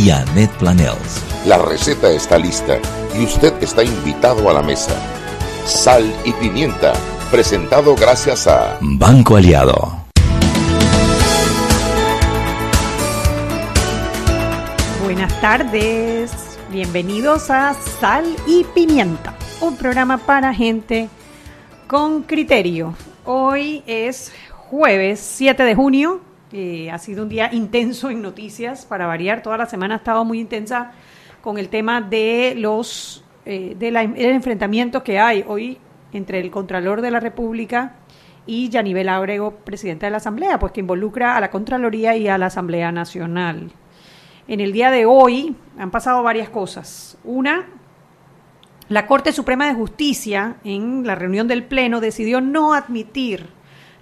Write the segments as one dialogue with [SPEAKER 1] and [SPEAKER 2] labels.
[SPEAKER 1] y Annette Planels.
[SPEAKER 2] La receta está lista y usted está invitado a la mesa. Sal y pimienta, presentado gracias a
[SPEAKER 1] Banco Aliado.
[SPEAKER 3] Buenas tardes, bienvenidos a Sal y Pimienta, un programa para gente con criterio. Hoy es jueves 7 de junio, eh, ha sido un día intenso en noticias, para variar, toda la semana ha estado muy intensa con el tema de los eh, del enfrentamiento que hay hoy entre el Contralor de la República y Yanivel Ábrego, presidente de la Asamblea, pues que involucra a la Contraloría y a la Asamblea Nacional. En el día de hoy han pasado varias cosas. Una, la Corte Suprema de Justicia, en la reunión del Pleno, decidió no admitir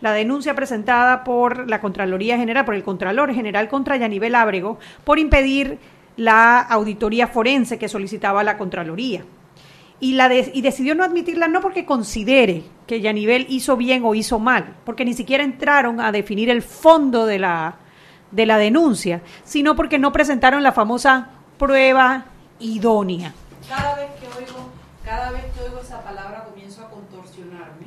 [SPEAKER 3] la denuncia presentada por la Contraloría General, por el Contralor General contra Yanivel Ábrego, por impedir la auditoría forense que solicitaba la Contraloría. Y, la y decidió no admitirla no porque considere que Yanivel hizo bien o hizo mal, porque ni siquiera entraron a definir el fondo de la, de la denuncia, sino porque no presentaron la famosa prueba idónea.
[SPEAKER 4] Cada vez que oigo, esa palabra.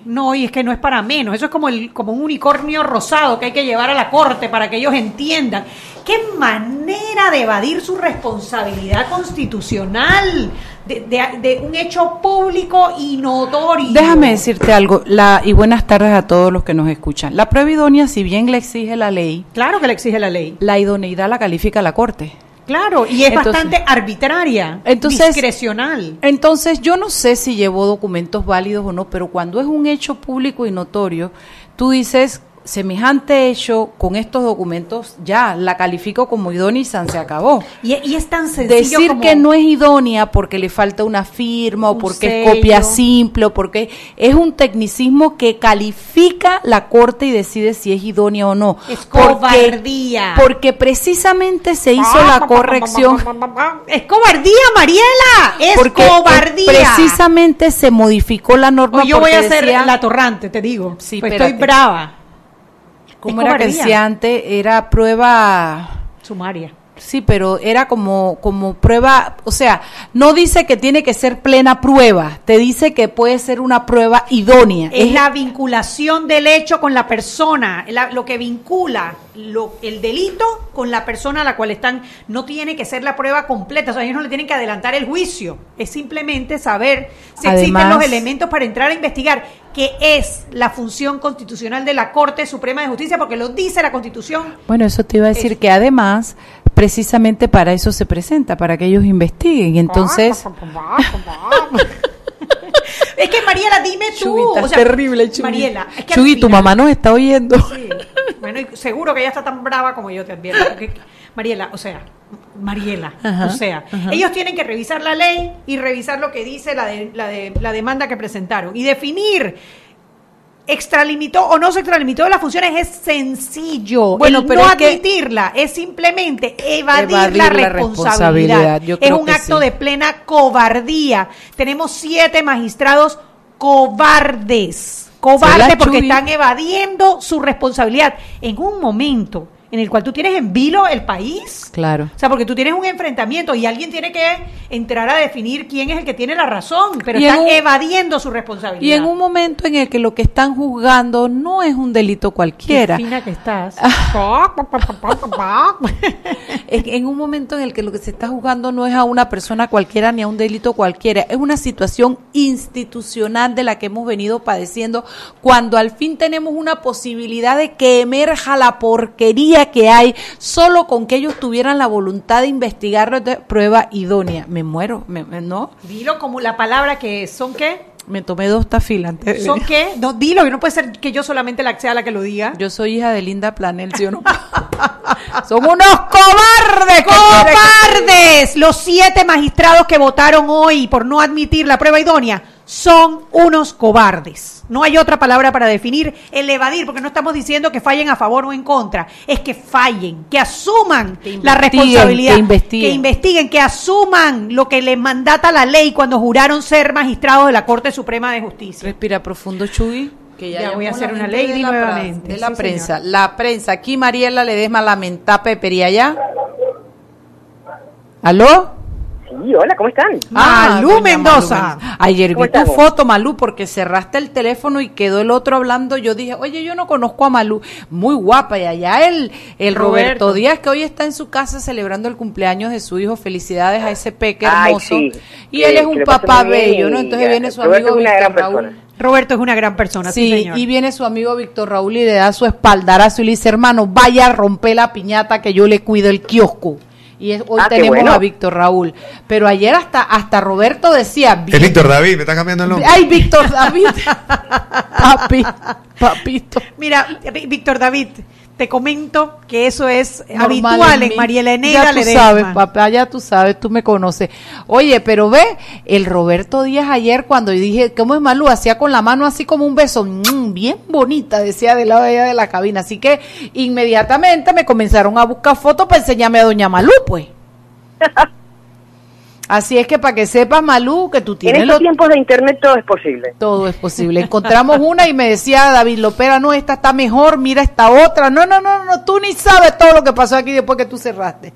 [SPEAKER 3] No, y es que no es para menos, eso es como, el, como un unicornio rosado que hay que llevar a la corte para que ellos entiendan. ¡Qué manera de evadir su responsabilidad constitucional! De, de, de, un hecho público y notorio.
[SPEAKER 4] Déjame decirte algo, la, y buenas tardes a todos los que nos escuchan. La prueba idónea, si bien le exige la ley.
[SPEAKER 3] Claro que le exige la ley.
[SPEAKER 4] La idoneidad la califica la Corte.
[SPEAKER 3] Claro, y es entonces, bastante arbitraria,
[SPEAKER 4] entonces,
[SPEAKER 3] discrecional.
[SPEAKER 4] Entonces, yo no sé si llevó documentos válidos o no, pero cuando es un hecho público y notorio, tú dices semejante hecho con estos documentos ya la califico como idónea y se acabó.
[SPEAKER 3] Y, y, es tan sencillo
[SPEAKER 4] Decir
[SPEAKER 3] como
[SPEAKER 4] que no es idónea porque le falta una firma o porque
[SPEAKER 3] sello.
[SPEAKER 4] es copia simple o porque es un tecnicismo que califica la corte y decide si es idónea o no.
[SPEAKER 3] Es
[SPEAKER 4] porque,
[SPEAKER 3] cobardía.
[SPEAKER 4] porque precisamente se hizo la corrección.
[SPEAKER 3] Es cobardía, Mariela. Es
[SPEAKER 4] porque
[SPEAKER 3] cobardía.
[SPEAKER 4] Precisamente se modificó la norma.
[SPEAKER 3] O yo voy a ser
[SPEAKER 4] decía-
[SPEAKER 3] la torrante, te digo.
[SPEAKER 4] Sí,
[SPEAKER 3] Pues estoy brava.
[SPEAKER 4] ¿Cómo
[SPEAKER 3] Es
[SPEAKER 4] era que decía antes? Era prueba.
[SPEAKER 3] Sumaria.
[SPEAKER 4] Sí, pero era como, como prueba, o sea, no dice que tiene que ser plena prueba, te dice que puede ser una prueba idónea.
[SPEAKER 3] Es la vinculación del hecho con la persona, la- lo que vincula lo- el delito con la persona a la cual están. No tiene que ser la prueba completa, o sea, ellos no le tienen que adelantar el juicio. Es simplemente saber si existen los elementos para entrar a investigar, que es la función constitucional de la Corte Suprema de Justicia, porque lo dice la Constitución.
[SPEAKER 4] Bueno, eso te iba a decir
[SPEAKER 3] Eso.
[SPEAKER 4] que además, precisamente para eso se presenta, para que ellos investiguen. Entonces,
[SPEAKER 3] Es que Mariela, dime tú.
[SPEAKER 4] Chuy, estás
[SPEAKER 3] o sea,
[SPEAKER 4] terrible, Chuy.
[SPEAKER 3] Mariela, es que
[SPEAKER 4] Chuy, tu
[SPEAKER 3] final-
[SPEAKER 4] mamá nos está oyendo.
[SPEAKER 3] Sí. Bueno, y seguro que ella está tan brava como yo te advierto. porque- Mariela, o sea, Mariela,
[SPEAKER 4] Ajá,
[SPEAKER 3] o sea,
[SPEAKER 4] ajá.
[SPEAKER 3] ellos tienen que revisar la ley y revisar lo que dice la, de, la, de, la demanda que presentaron y definir extralimitó o no se extralimitó de las funciones es sencillo.
[SPEAKER 4] Bueno,
[SPEAKER 3] El
[SPEAKER 4] pero
[SPEAKER 3] no
[SPEAKER 4] es que-
[SPEAKER 3] admitirla es simplemente evadir,
[SPEAKER 4] Evadir
[SPEAKER 3] la,
[SPEAKER 4] la
[SPEAKER 3] responsabilidad. Es un acto
[SPEAKER 4] sí.
[SPEAKER 3] de plena cobardía. Tenemos siete magistrados cobardes. Cobardes porque están evadiendo su responsabilidad en un momento en el cual tú tienes en vilo el país.
[SPEAKER 4] Claro.
[SPEAKER 3] O sea, porque tú tienes un enfrentamiento y alguien tiene que entrar a definir quién es el que tiene la razón, pero
[SPEAKER 4] Y
[SPEAKER 3] están
[SPEAKER 4] un-
[SPEAKER 3] evadiendo su responsabilidad.
[SPEAKER 4] Y en un momento en el que lo que están juzgando no es un delito cualquiera.
[SPEAKER 3] Qué fina que estás.
[SPEAKER 4] En un momento en el que lo que se está juzgando no es a una persona cualquiera ni a un delito cualquiera, es una situación institucional de la que hemos venido padeciendo cuando al fin tenemos una posibilidad de que emerja la porquería que hay solo con que ellos tuvieran la voluntad de investigarlo de prueba idónea. Me muero, me- me- ¿no?
[SPEAKER 3] Dilo como la palabra que es. ¿Son qué?
[SPEAKER 4] Me tomé dos tafilas antes de
[SPEAKER 3] ¿Son qué? No, dilo, que no puede ser que yo solamente la sea la que lo diga.
[SPEAKER 4] Yo soy hija de Linda Planel, ¿sí o no? Son unos cobardes.
[SPEAKER 3] ¡Cobardes! Los siete magistrados que votaron hoy por no admitir la prueba idónea son unos cobardes. No hay otra palabra para definir el evadir, porque no estamos diciendo que fallen a favor o en contra, es que fallen, que asuman la responsabilidad,
[SPEAKER 4] que investiguen.
[SPEAKER 3] que investiguen, que asuman lo que les mandata la ley cuando juraron ser magistrados de la Corte Suprema de Justicia.
[SPEAKER 4] Respira profundo, Chuy. Que
[SPEAKER 3] Ya voy a hacer una ley
[SPEAKER 4] de la
[SPEAKER 3] nuevamente.
[SPEAKER 4] De la
[SPEAKER 3] Sí,
[SPEAKER 4] prensa.
[SPEAKER 3] señor.
[SPEAKER 4] La prensa. Aquí Mariela Ledesma lamenta Pepería ya. ¿Aló?
[SPEAKER 5] Sí, hola, ¿cómo están?
[SPEAKER 3] Malú Mendoza.
[SPEAKER 4] Malú Mendoza. Ayer
[SPEAKER 5] ¿Cómo
[SPEAKER 4] vi tu foto, Malú, porque cerraste el teléfono y quedó el otro hablando. Yo dije, oye, yo no conozco a Malú. Muy guapa. Y allá el, el Roberto.
[SPEAKER 3] Roberto.
[SPEAKER 4] Díaz, que hoy está en su casa celebrando el cumpleaños de su hijo. Felicidades a ese peque
[SPEAKER 5] Ay,
[SPEAKER 4] hermoso.
[SPEAKER 5] sí.
[SPEAKER 4] Y
[SPEAKER 5] Que-
[SPEAKER 4] él es un papá bello, ¿no? Entonces viene su
[SPEAKER 5] Roberto
[SPEAKER 4] amigo
[SPEAKER 5] es una
[SPEAKER 4] Víctor
[SPEAKER 5] gran
[SPEAKER 4] Raúl.
[SPEAKER 5] persona.
[SPEAKER 3] Roberto es una gran persona, sí,
[SPEAKER 4] Sí,
[SPEAKER 3] señor.
[SPEAKER 4] y viene su amigo Víctor Raúl y le da su espaldarazo y le dice, hermano, vaya a romper la piñata que yo le cuido el kiosco. Y es- hoy
[SPEAKER 5] Ah,
[SPEAKER 4] tenemos
[SPEAKER 5] bueno.
[SPEAKER 4] a Víctor Raúl. Pero ayer hasta, hasta Roberto decía,
[SPEAKER 6] Es
[SPEAKER 4] "Bien-
[SPEAKER 6] Víctor David, me está cambiando el nombre.
[SPEAKER 4] ay, Víctor David, papi, papito.
[SPEAKER 3] Mira, Víctor David, te comento que eso es
[SPEAKER 4] Normal
[SPEAKER 3] habitual en
[SPEAKER 4] mí.
[SPEAKER 3] María
[SPEAKER 4] Ya tú
[SPEAKER 3] Ledesma.
[SPEAKER 4] sabes, papá, ya tú sabes, tú me conoces. Oye, pero ve, el Roberto Díaz ayer cuando dije, ¿cómo es Malú? Hacía con la mano así como un beso, mm, bien bonita, decía del lado de allá de la cabina. Así que inmediatamente me comenzaron a buscar fotos para enseñarme a doña Malú, pues. Así es que para que sepas, Malú, que tú
[SPEAKER 5] En
[SPEAKER 4] tienes
[SPEAKER 5] estos
[SPEAKER 4] lo-
[SPEAKER 5] tiempos de internet todo es posible.
[SPEAKER 4] todo es posible. Encontramos una y me decía David Lopera, no, esta está mejor, mira esta otra. No, no, no, no, tú ni sabes todo lo que pasó aquí después que tú cerraste.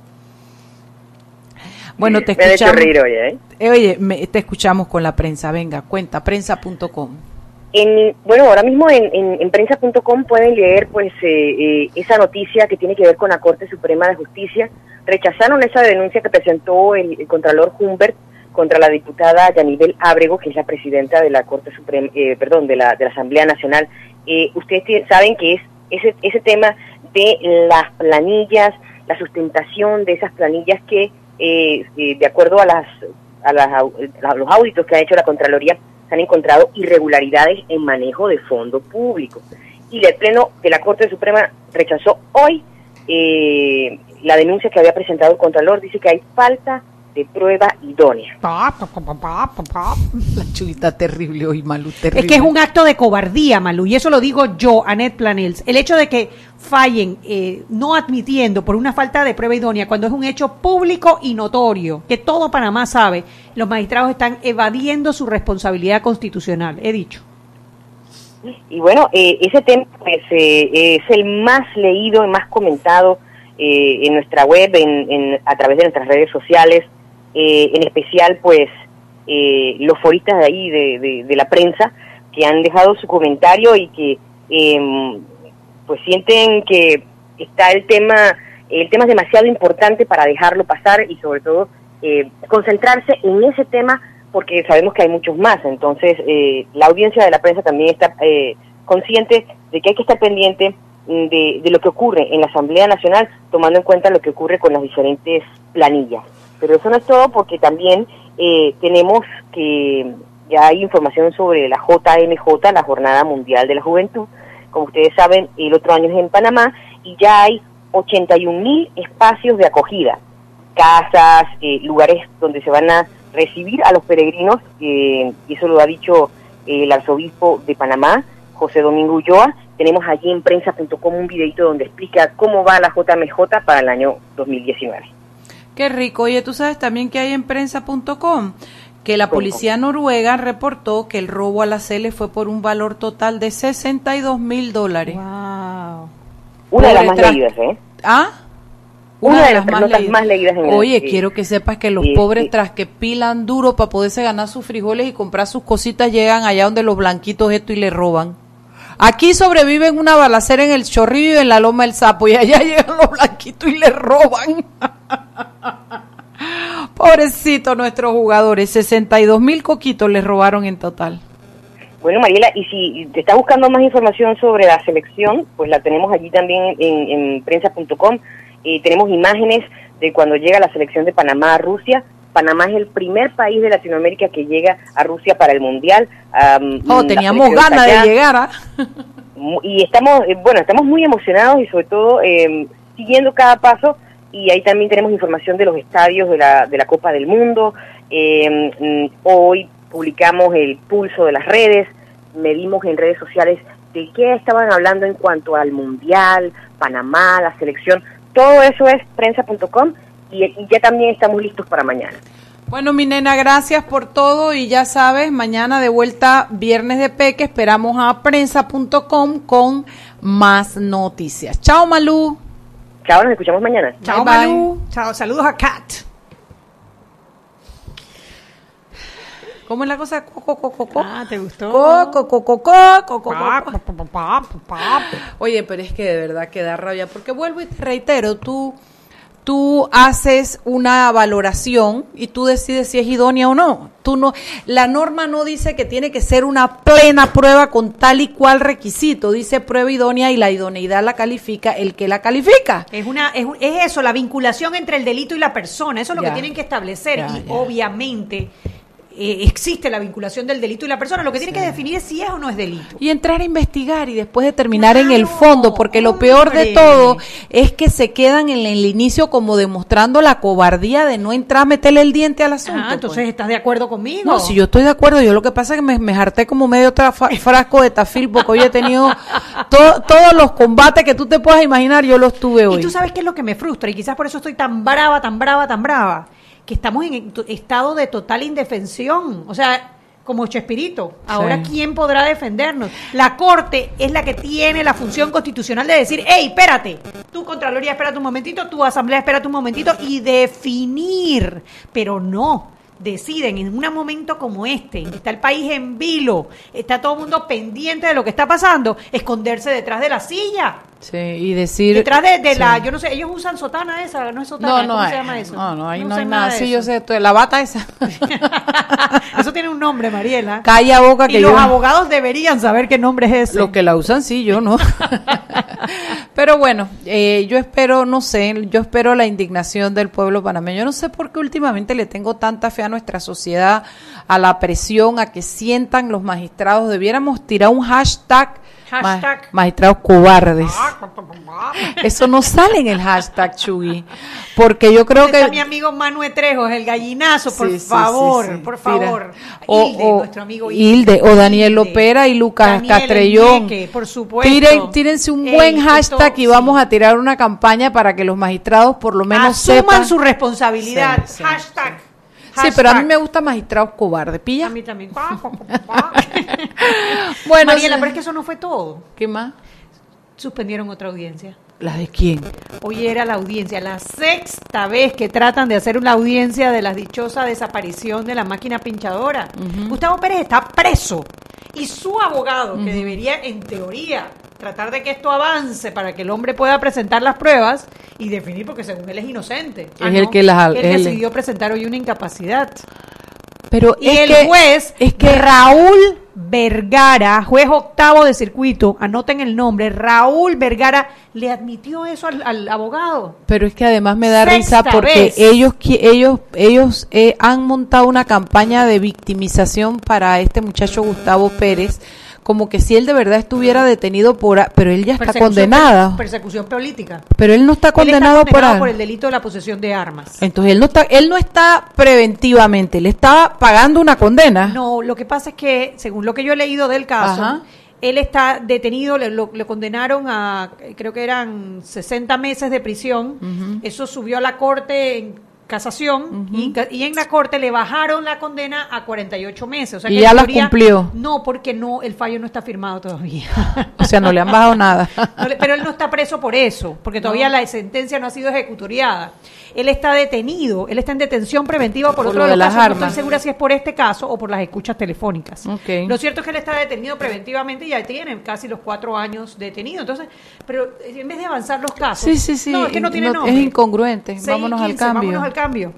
[SPEAKER 4] Bueno, te
[SPEAKER 5] Me han hecho
[SPEAKER 4] escuchamos.
[SPEAKER 5] reír hoy, ¿eh?
[SPEAKER 4] Eh, Oye, me- te escuchamos con la prensa. Venga, cuenta, prensa.com.
[SPEAKER 5] En, bueno, ahora mismo en, en, en prensa.com pueden leer pues eh, eh, esa noticia que tiene que ver con la Corte Suprema de Justicia. Rechazaron esa denuncia que presentó el, Contralor Humbert contra la diputada Yanibel Ábrego, que es la presidenta de la Corte Suprema, eh, perdón, de la, de la Asamblea Nacional. Eh, ustedes saben que es ese, ese tema de las planillas, la sustentación de esas planillas que, eh, de acuerdo a, las, a, las a los auditos que ha hecho la Contraloría, se han encontrado irregularidades en manejo de fondo público. Y el Pleno de la Corte Suprema rechazó hoy eh, la denuncia que había presentado el Contralor. Dice que hay falta de prueba idónea.
[SPEAKER 3] Pa, pa, pa, pa, pa, pa, pa.
[SPEAKER 4] La chulita terrible hoy, Malú, terrible.
[SPEAKER 3] Es que es un acto de cobardía, Malú, y eso lo digo yo, Annette Planels. El hecho de que fallen eh, no admitiendo por una falta de prueba idónea, cuando es un hecho público y notorio, que todo Panamá sabe, los magistrados están evadiendo su responsabilidad constitucional, he dicho.
[SPEAKER 5] Y bueno, eh, ese tema pues, eh, es el más leído, el más comentado eh, en nuestra web, en, en- a través de nuestras redes sociales, eh, en especial pues eh, los foristas de ahí, de, de- la prensa, que han dejado su comentario y que em, pues sienten que está el tema, el tema es demasiado importante para dejarlo pasar y sobre todo eh, concentrarse en ese tema porque sabemos que hay muchos más. Entonces, eh, la audiencia de la prensa también está eh, consciente de que hay que estar pendiente mm, de, de lo que ocurre en la Asamblea Nacional, tomando en cuenta lo que ocurre con las diferentes planillas. Pero eso no es todo porque también eh, tenemos que ya hay información sobre la JMJ, la Jornada Mundial de la Juventud. Como ustedes saben, el otro año es en Panamá y ya hay 81 mil espacios de acogida casas, eh, lugares donde se van a recibir a los peregrinos, eh, y eso lo ha dicho eh, el arzobispo de Panamá, José Domingo Ulloa. Tenemos allí en prensa.com un videito donde explica cómo va la JMJ para el año 2019.
[SPEAKER 4] Qué rico. Oye, tú sabes también que hay en prensa.com que la policía noruega reportó que el robo a la CELE fue por un valor total de 62 mil dólares.
[SPEAKER 3] Wow.
[SPEAKER 5] Una de las más leídas, ¿eh?
[SPEAKER 4] ¿Ah?
[SPEAKER 5] Una de las notas más leídas en el-
[SPEAKER 4] Oye, quiero que sepas que los pobres tras que pilan duro para poderse ganar sus frijoles y comprar sus cositas llegan allá donde los blanquitos esto y le roban. Aquí sobreviven una balacera en el chorrillo y en la loma del sapo y allá llegan los blanquitos y le roban. Pobrecito nuestros jugadores, 62 mil coquitos les robaron en total.
[SPEAKER 5] Bueno, Mariela, y si te estás buscando más información sobre la selección, pues la tenemos allí también en, en prensa.com. Eh, tenemos imágenes de cuando llega la selección de Panamá a Rusia. Panamá es el primer país de Latinoamérica que llega a Rusia para el Mundial. Am,
[SPEAKER 4] Oh, teníamos ganas de llegar. ¿ah?
[SPEAKER 5] Y estamos eh, bueno estamos muy emocionados y sobre todo eh, siguiendo cada paso y ahí también tenemos información de los estadios de la, de la Copa del Mundo. Eh, mm, hoy publicamos el pulso de las redes, medimos en redes sociales de qué estaban hablando en cuanto al Mundial, Panamá, la selección. Todo eso es prensa.com y, y ya también estamos listos para mañana.
[SPEAKER 4] Bueno, mi nena, gracias por todo y ya sabes, mañana de vuelta, viernes de Peque, esperamos a prensa.com con más noticias. Chao, Malú.
[SPEAKER 5] Chao, nos escuchamos mañana.
[SPEAKER 3] Chao,
[SPEAKER 4] Bye.
[SPEAKER 3] Chao, saludos a Kat.
[SPEAKER 4] ¿Cómo es la cosa? Co, co, co, co, co.
[SPEAKER 3] Ah, ¿te gustó?
[SPEAKER 4] Co, co, co, co, co, co, co, co.
[SPEAKER 3] Pa, pa, pa, pa, pa, pa.
[SPEAKER 4] Oye, pero es que de verdad que da rabia, porque vuelvo y te reitero, tú, tú haces una valoración y tú decides si es idónea o no. Tú no, la norma no dice que tiene que ser una plena prueba con tal y cual requisito, dice prueba idónea y la idoneidad la califica el que la califica.
[SPEAKER 3] Es, una, es, es eso, la vinculación entre el delito y la persona. Eso es lo
[SPEAKER 4] Ya.
[SPEAKER 3] que tienen que establecer.
[SPEAKER 4] Ya,
[SPEAKER 3] y
[SPEAKER 4] ya.
[SPEAKER 3] obviamente eh, existe la vinculación del delito y la persona. Lo que tienen que definir es si es o no es delito.
[SPEAKER 4] Y entrar a investigar y después determinar en el
[SPEAKER 3] Claro,
[SPEAKER 4] fondo, porque lo peor de todo es que se quedan en el inicio como demostrando la cobardía de no entrar a meterle el diente al asunto.
[SPEAKER 3] Ah, entonces
[SPEAKER 4] pues.
[SPEAKER 3] estás de acuerdo conmigo.
[SPEAKER 4] No, si yo estoy de acuerdo, yo lo que pasa es que me, me harté como medio frasco de tafil, porque hoy he tenido to- todos los combates que tú te puedas imaginar, yo los tuve hoy.
[SPEAKER 3] Y tú sabes qué es lo que me frustra, y quizás por eso estoy tan brava, tan brava, tan brava, que estamos en estado de total indefensión. O sea, como Chespirito. Ahora,
[SPEAKER 4] Sí.
[SPEAKER 3] ¿quién podrá defendernos? La Corte es la que tiene la función constitucional de decir, hey, espérate, tú Contraloría, espérate un momentito, tu Asamblea, espérate un momentito, y definir. Pero no. Deciden en un momento como este, en que está el país en vilo, está todo el mundo pendiente de lo que está pasando, esconderse detrás de la silla.
[SPEAKER 4] Sí, y decir...
[SPEAKER 3] Detrás de, de
[SPEAKER 4] Sí.
[SPEAKER 3] la, yo no sé, ellos usan sotana esa, no es sotana,
[SPEAKER 4] No, no
[SPEAKER 3] ¿cómo
[SPEAKER 4] hay.
[SPEAKER 3] se llama eso?
[SPEAKER 4] No, no, ahí no, hay nada. Sí, yo sé, la bata esa.
[SPEAKER 3] eso tiene un nombre, Mariela.
[SPEAKER 4] Calla boca que
[SPEAKER 3] y los abogados deberían saber qué nombre es ese.
[SPEAKER 4] Los que la usan, sí, yo no. Pero bueno, eh, yo espero, no sé, yo espero la indignación del pueblo panameño. Yo no sé por qué últimamente le tengo tanta fe a nuestra sociedad, a la presión, a que sientan los magistrados. Debiéramos tirar un hashtag,
[SPEAKER 3] Hashtag.
[SPEAKER 4] ma- magistrados cobardes. Eso no sale en el hashtag, Chugui. Porque yo creo
[SPEAKER 3] Está
[SPEAKER 4] que...
[SPEAKER 3] mi amigo Manuel Trejos, el gallinazo, por
[SPEAKER 4] Sí,
[SPEAKER 3] favor,
[SPEAKER 4] sí, sí.
[SPEAKER 3] por favor.
[SPEAKER 4] O,
[SPEAKER 3] Hilde,
[SPEAKER 4] o-
[SPEAKER 3] nuestro amigo
[SPEAKER 4] Hilde, o Daniel
[SPEAKER 3] Hilde.
[SPEAKER 4] Lopera y Lucas
[SPEAKER 3] Daniel el
[SPEAKER 4] Castrellón.
[SPEAKER 3] Por supuesto.
[SPEAKER 4] Tiren, tírense un
[SPEAKER 3] Ey,
[SPEAKER 4] buen
[SPEAKER 3] esto-
[SPEAKER 4] hashtag y vamos a tirar una campaña para que los magistrados por lo menos
[SPEAKER 3] Asuman
[SPEAKER 4] sepan.
[SPEAKER 3] su responsabilidad.
[SPEAKER 4] Sí,
[SPEAKER 3] hashtag.
[SPEAKER 4] Sí, pero a mí me gusta magistrados cobardes,
[SPEAKER 3] A
[SPEAKER 4] ¿pilla?
[SPEAKER 3] mí también.
[SPEAKER 4] Bueno,
[SPEAKER 3] Mariela,
[SPEAKER 4] sí.
[SPEAKER 3] pero es que eso no fue todo.
[SPEAKER 4] ¿Qué más?
[SPEAKER 3] Suspendieron otra audiencia.
[SPEAKER 4] ¿La de quién?
[SPEAKER 3] Hoy era la audiencia, la sexta vez que tratan de hacer una audiencia de la dichosa desaparición de la máquina pinchadora. Gustavo Pérez está preso y su abogado, que debería, en teoría, tratar de que esto avance para que el hombre pueda presentar las pruebas y definir, porque según él es inocente.
[SPEAKER 4] Es el que las-
[SPEAKER 3] Él
[SPEAKER 4] él-
[SPEAKER 3] decidió presentar hoy una incapacidad.
[SPEAKER 4] Pero
[SPEAKER 3] Y
[SPEAKER 4] es
[SPEAKER 3] el
[SPEAKER 4] que,
[SPEAKER 3] juez,
[SPEAKER 4] es que
[SPEAKER 3] Raúl Vergara, juez octavo de circuito, anoten el nombre, Raúl Vergara, le admitió eso al, al abogado.
[SPEAKER 4] Pero es que además me da
[SPEAKER 3] Sexta
[SPEAKER 4] risa porque
[SPEAKER 3] vez.
[SPEAKER 4] ellos ellos ellos eh, han montado una campaña de victimización para este muchacho Gustavo Pérez, como que si él de verdad estuviera detenido por, pero él ya está condenado.
[SPEAKER 3] Persecución política.
[SPEAKER 4] Pero él no está
[SPEAKER 3] Él
[SPEAKER 4] condenado,
[SPEAKER 3] está condenado
[SPEAKER 4] por,
[SPEAKER 3] el delito de la posesión de armas.
[SPEAKER 4] Entonces él no está él no está preventivamente, él está pagando una condena.
[SPEAKER 3] No, lo que pasa es que, según lo que yo he leído del caso,
[SPEAKER 4] Ajá.
[SPEAKER 3] él está detenido, le, lo- le condenaron a, creo que eran 60 meses de prisión. Eso subió a la corte en casación y, y en la corte le bajaron la condena a 48 meses. O sea
[SPEAKER 4] Y
[SPEAKER 3] que
[SPEAKER 4] ya
[SPEAKER 3] en
[SPEAKER 4] las
[SPEAKER 3] teoría-
[SPEAKER 4] cumplió.
[SPEAKER 3] No, porque no, el fallo no está firmado todavía.
[SPEAKER 4] O sea, no le han bajado nada.
[SPEAKER 3] No le- pero él no está preso por eso, porque todavía la sentencia no ha sido ejecutoriada. Él está detenido, él está en detención preventiva por,
[SPEAKER 4] Por
[SPEAKER 3] otro
[SPEAKER 4] lo
[SPEAKER 3] de
[SPEAKER 4] de
[SPEAKER 3] los
[SPEAKER 4] las
[SPEAKER 3] casos. No
[SPEAKER 4] armas.
[SPEAKER 3] estoy segura si es por este caso o por las escuchas telefónicas. Lo cierto es que él está detenido preventivamente y ya tiene casi los cuatro años detenido. Entonces, pero eh, en vez de avanzar los casos.
[SPEAKER 4] Sí, sí, sí.
[SPEAKER 3] No, es que no tiene
[SPEAKER 4] no-
[SPEAKER 3] nombre.
[SPEAKER 4] es incongruente. Vámonos al
[SPEAKER 3] 15,
[SPEAKER 4] cambio.
[SPEAKER 3] Vámonos al cambio.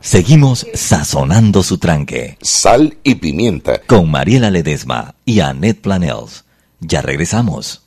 [SPEAKER 1] Seguimos sazonando su tranque
[SPEAKER 2] Sal y pimienta.
[SPEAKER 1] con Mariela Ledesma y Annette Planels. Ya regresamos.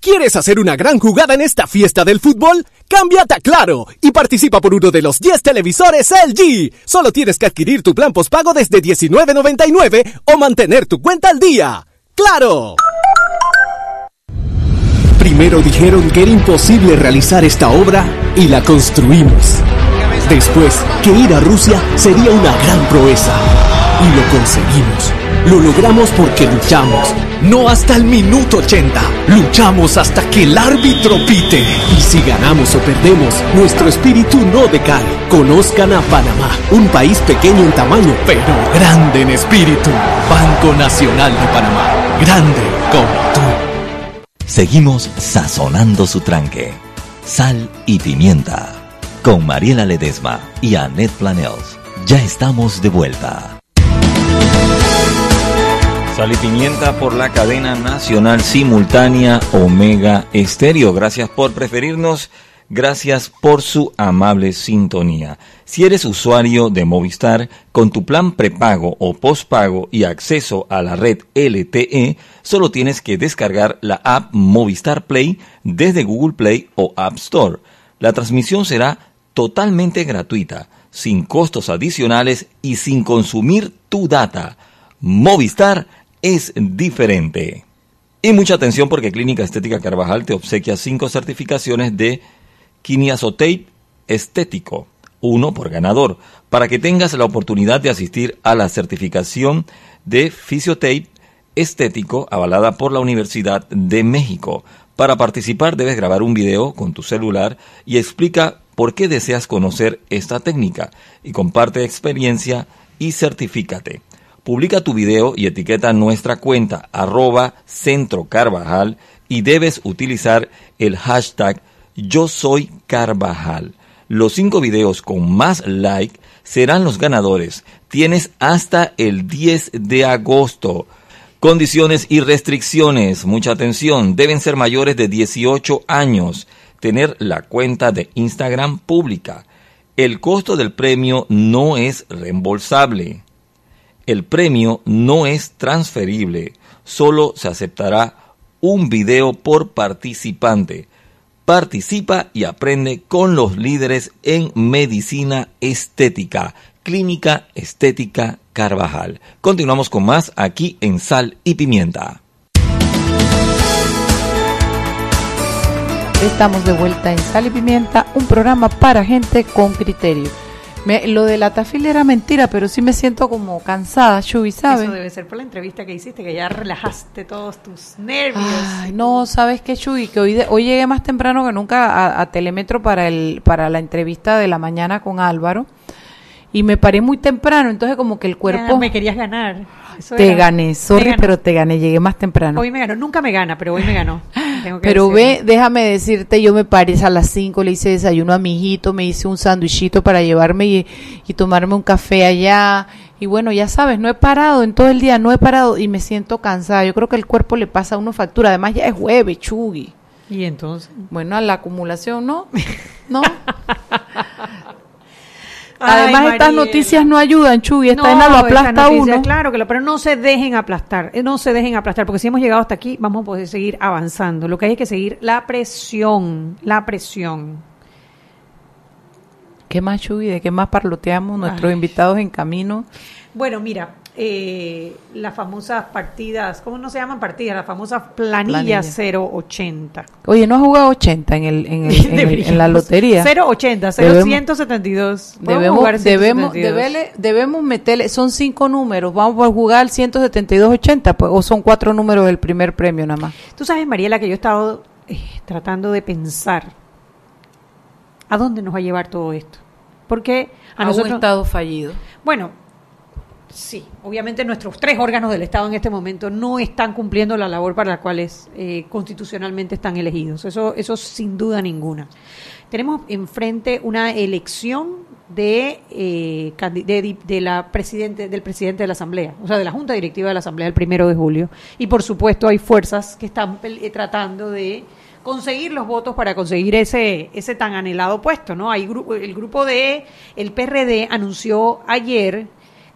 [SPEAKER 6] ¿Quieres hacer una gran jugada en esta fiesta del fútbol? Cámbiate a Claro y participa por uno de los 10 televisores LG. Solo tienes que adquirir tu plan postpago desde $19.99 o mantener tu cuenta al día. ¡Claro! Primero dijeron que era imposible realizar esta obra y la construimos. Después, que ir a Rusia sería una gran proeza. Y lo conseguimos. Lo logramos porque luchamos. No hasta el minuto 80. Luchamos hasta que el árbitro pite. Y si ganamos o perdemos, nuestro espíritu no decae. Conozcan a Panamá, un país pequeño en tamaño, pero grande en espíritu. Banco Nacional de Panamá. Grande como tú.
[SPEAKER 1] Seguimos sazonando su tranque. Sal y pimienta. Con Mariela Ledesma y Annette Planels. Ya estamos de vuelta. Sal y pimienta por la cadena nacional simultánea Omega Estéreo. Gracias por preferirnos. Gracias por su amable sintonía. Si eres usuario de Movistar, con tu plan prepago o postpago y acceso a la red LTE, solo tienes que descargar la app Movistar Play desde Google Play o App Store. La transmisión será totalmente gratuita, sin costos adicionales y sin consumir tu data. Movistar es diferente. Y mucha atención porque Clínica Estética Carvajal te obsequia cinco certificaciones de Kiniasotape estético, uno por ganador, para que tengas la oportunidad de asistir a la certificación de Fisiotape estético avalada por la Universidad de México. Para participar debes grabar un video con tu celular y explica por qué deseas conocer esta técnica y comparte experiencia y certifícate. Publica tu video y etiqueta nuestra cuenta arroba Centro y debes utilizar el hashtag Yo Soy. Los cinco videos con más like serán los ganadores. Tienes hasta el 10 de agosto. Condiciones y restricciones. Mucha atención. Deben ser mayores de 18 años. Tener la cuenta de Instagram pública. El costo del premio no es reembolsable. El premio no es transferible. Solo se aceptará un video por participante. Participa y aprende con los líderes en medicina estética. Clínica Estética Carvajal. Continuamos con más aquí en Sal y Pimienta.
[SPEAKER 4] Estamos de vuelta en Sal y Pimienta, un programa para gente con criterio. Me- lo de la tafila era mentira, pero sí me siento como cansada, Chuy, ¿sabes?
[SPEAKER 3] Eso debe ser por la entrevista que hiciste, que ya relajaste todos tus nervios.
[SPEAKER 4] Ay, no, ¿sabes qué, Chuy? Que hoy, de- hoy llegué más temprano que nunca a, a Telemetro para, el, para la entrevista de la mañana con Álvaro. Y me paré muy temprano, entonces como que el cuerpo...
[SPEAKER 3] Ya me querías ganar. Eso
[SPEAKER 4] Te
[SPEAKER 3] era.
[SPEAKER 4] gané, sorry, pero te gané, llegué más temprano.
[SPEAKER 3] Hoy me ganó. Nunca me gana, pero hoy me ganó. Tengo que
[SPEAKER 4] Pero ve, déjame decirte, yo me paré a las 5, le hice desayuno a mi hijito, me hice un sándwichito para llevarme y, y tomarme un café allá. Y bueno, ya sabes, no he parado en todo el día, no he parado y me siento cansada. Yo creo que el cuerpo le pasa a uno factura. Además ya es jueves, chugui.
[SPEAKER 3] Y entonces.
[SPEAKER 4] Bueno, a la acumulación, ¿no? ¿No?
[SPEAKER 3] Ay,
[SPEAKER 4] Además, estas noticias no ayudan, Chugui. Esta vaina lo aplasta uno.
[SPEAKER 3] Claro que lo, pero no se dejen aplastar, eh, no se dejen aplastar, porque si hemos llegado hasta aquí, vamos a poder seguir avanzando. Lo que hay es que seguir la presión, la presión.
[SPEAKER 4] ¿Qué más, Chugui? ¿De qué más parloteamos? Nuestros
[SPEAKER 3] Ay.
[SPEAKER 4] invitados en camino.
[SPEAKER 3] Bueno, mira, eh, las famosas partidas, ¿cómo no se llaman partidas? Las famosas planillas
[SPEAKER 4] Planilla.
[SPEAKER 3] 080.
[SPEAKER 4] Oye, ¿no has jugado 80 en, el, en, el- en, el- en la lotería?
[SPEAKER 3] 080,
[SPEAKER 4] Debemos-
[SPEAKER 3] 0172. Podemos
[SPEAKER 4] Debemos,
[SPEAKER 3] jugar
[SPEAKER 4] debemos,
[SPEAKER 3] 172.
[SPEAKER 4] debele- debemos meterle, son cinco números, vamos a jugar al 172.80, pues, o son cuatro números del primer premio nada más.
[SPEAKER 3] Tú sabes, Mariela, que yo he estado eh, tratando de pensar a dónde nos va a llevar todo esto. Porque a,
[SPEAKER 4] A un
[SPEAKER 3] nosotros,
[SPEAKER 4] estado fallido.
[SPEAKER 3] bueno, Sí, obviamente nuestros tres órganos del Estado en este momento no están cumpliendo la labor para la cual eh, constitucionalmente están elegidos. Eso, eso sin duda ninguna. Tenemos enfrente una elección de, eh, de, de, la presidente, del presidente de la Asamblea, o sea, de la Junta Directiva de la Asamblea el primero de julio. Y por supuesto hay fuerzas que están eh, tratando de conseguir los votos para conseguir ese ese tan anhelado puesto, ¿no? Hay el grupo de el PRD anunció ayer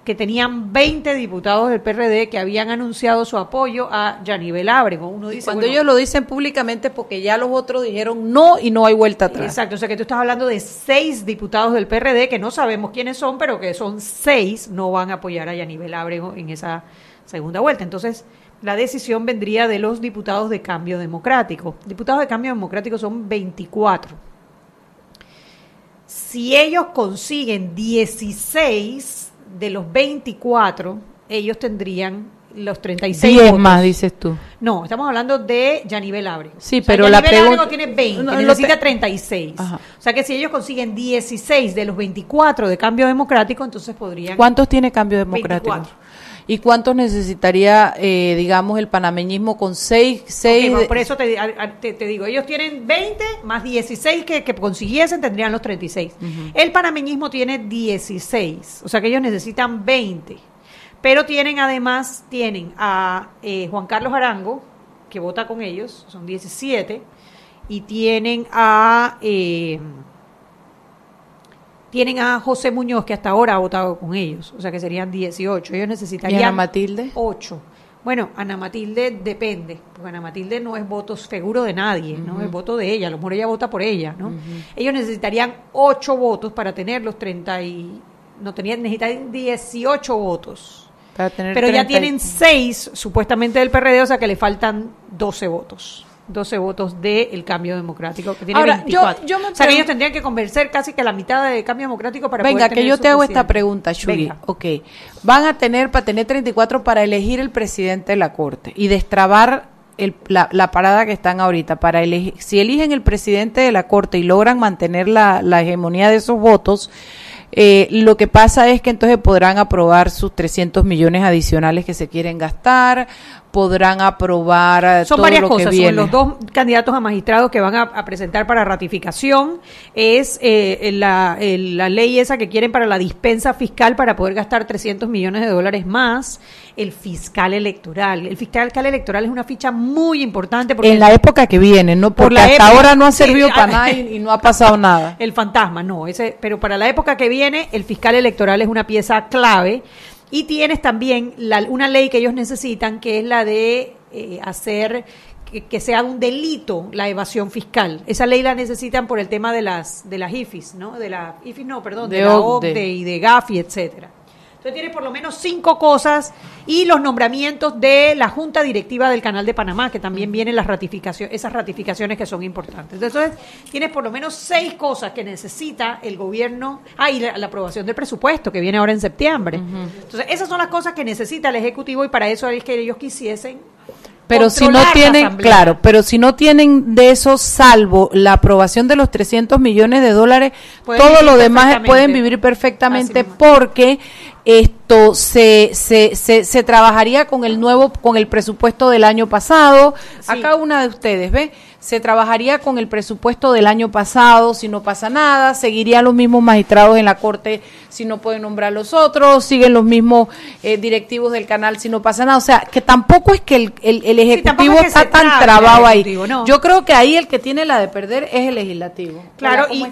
[SPEAKER 3] que tenían 20 diputados del PRD que habían anunciado su apoyo a Yanivel Ábrego. Uno dice,
[SPEAKER 4] Cuando ellos lo dicen públicamente porque ya los otros dijeron no y no hay vuelta atrás.
[SPEAKER 3] Exacto, o sea que tú estás hablando de seis diputados del PRD que no sabemos quiénes son, pero que son seis, no van a apoyar a Yanivel Ábrego en esa segunda vuelta. Entonces, la decisión vendría de los diputados de Cambio Democrático. Diputados de Cambio Democrático son 24. Si ellos consiguen 16 de los 24, ellos tendrían los 36
[SPEAKER 4] 10 más, dices tú.
[SPEAKER 3] No, estamos hablando de Yanivel Ábrego.
[SPEAKER 4] Sí, pero la pregunta...
[SPEAKER 3] tiene 20, no, necesita 36. O sea que si ellos consiguen 16 de los 24 de Cambio Democrático, entonces podrían...
[SPEAKER 4] ¿Cuántos tiene Cambio Democrático? 24. ¿Y cuántos necesitaría, eh, digamos, el panameñismo con 6? Seis,
[SPEAKER 3] por eso te, te, digo, ellos tienen 20 más 16 que, que consiguiesen, tendrían los 36. El panameñismo tiene 16, o sea que ellos necesitan 20. Pero tienen además, tienen a eh, Juan Carlos Arango, que vota con ellos, son 17, y tienen a... Eh, tienen a José Muñoz, que hasta ahora ha votado con ellos, o sea que serían 18. Ellos necesitarían.
[SPEAKER 4] ¿Y Ana Matilde?
[SPEAKER 3] 8. Bueno, Ana Matilde depende, porque Ana Matilde no es voto seguro de nadie, ¿no? Es voto de ella, a lo mejor ella vota por ella, ¿no? Ellos necesitarían 8 votos para tener los 30 y... No tenían, necesitarían 18 votos.
[SPEAKER 4] Para tener
[SPEAKER 3] pero ya tienen 6 supuestamente del PRD, o sea que le faltan 12 votos. 12 votos del cambio democrático, que tiene 24. Yo, o sea, que ellos tendrían que convencer casi que la mitad del cambio democrático para
[SPEAKER 4] Venga,
[SPEAKER 3] que
[SPEAKER 4] yo te hago esta pregunta, Shuri. Ok, van a tener, para tener 34 para elegir el presidente de la Corte y destrabar el, la, la, parada que están ahorita. Para elegir, si eligen el presidente de la Corte y logran mantener la, la hegemonía de esos votos, eh, lo que pasa es que entonces podrán aprobar sus 300 millones adicionales que se quieren gastar, podrán aprobar eh,
[SPEAKER 3] son varias cosas son los dos candidatos a magistrados que van a, presentar para ratificación es eh, la, la, ley esa que quieren para la dispensa fiscal para poder gastar 300 millones de dólares más el fiscal electoral. El fiscal electoral es una ficha muy importante
[SPEAKER 4] porque en la época que viene no porque por hasta ahora no ha servido para nada y, no ha pasado nada.
[SPEAKER 3] El fantasma no ese pero para la época que viene el fiscal electoral es una pieza clave y tienes también una ley que ellos necesitan, que es la de eh, hacer que, sea un delito la evasión fiscal. Esa ley la necesitan por el tema de las de las IFIS, ¿no? De la IFIS no, perdón, de, la OCDE y de GAFI, etcétera. Entonces tiene por lo menos cinco cosas y los nombramientos de la Junta Directiva del Canal de Panamá, que también vienen las ratificaciones, esas ratificaciones que son importantes. Entonces tienes por lo menos seis cosas que necesita el gobierno. Ah, y la, aprobación del presupuesto, que viene ahora en septiembre. Entonces esas son las cosas que necesita el Ejecutivo y para eso es que ellos quisiesen
[SPEAKER 4] pero si no tienen, claro, pero si no tienen de eso, salvo la aprobación de los 300 millones de dólares, todo lo demás pueden vivir perfectamente porque esto se, se, se, se, trabajaría con el nuevo, con el presupuesto del año pasado. Acá una de ustedes, ¿ve? Se trabajaría con el presupuesto del año pasado si no pasa nada, seguirían los mismos magistrados en la Corte si no pueden nombrar los otros, siguen los mismos eh, directivos del canal si no pasa nada. O sea, que tampoco es que el, el, Ejecutivo está tan trabado ahí. Yo creo que ahí el que tiene la de perder es el Legislativo.
[SPEAKER 3] Claro, y,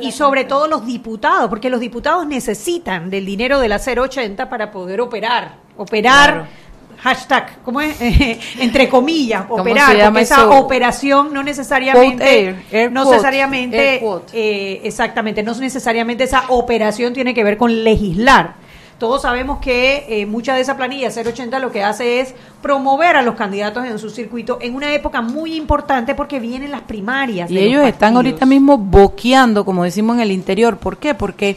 [SPEAKER 3] y, sobre todo los diputados, porque los diputados necesitan del dinero de la 080 para poder operar, operar hashtag, ¿cómo es? Entre comillas, operar, porque esa operación no necesariamente, no necesariamente, eh, exactamente, no necesariamente esa operación tiene que ver con legislar. Todos sabemos que eh, mucha de esa planilla 080 lo que hace es promover a los candidatos en su circuito en una época muy importante porque vienen las primarias.
[SPEAKER 4] Y ellos están ahorita mismo boqueando, como decimos en el interior. ¿Por qué? Porque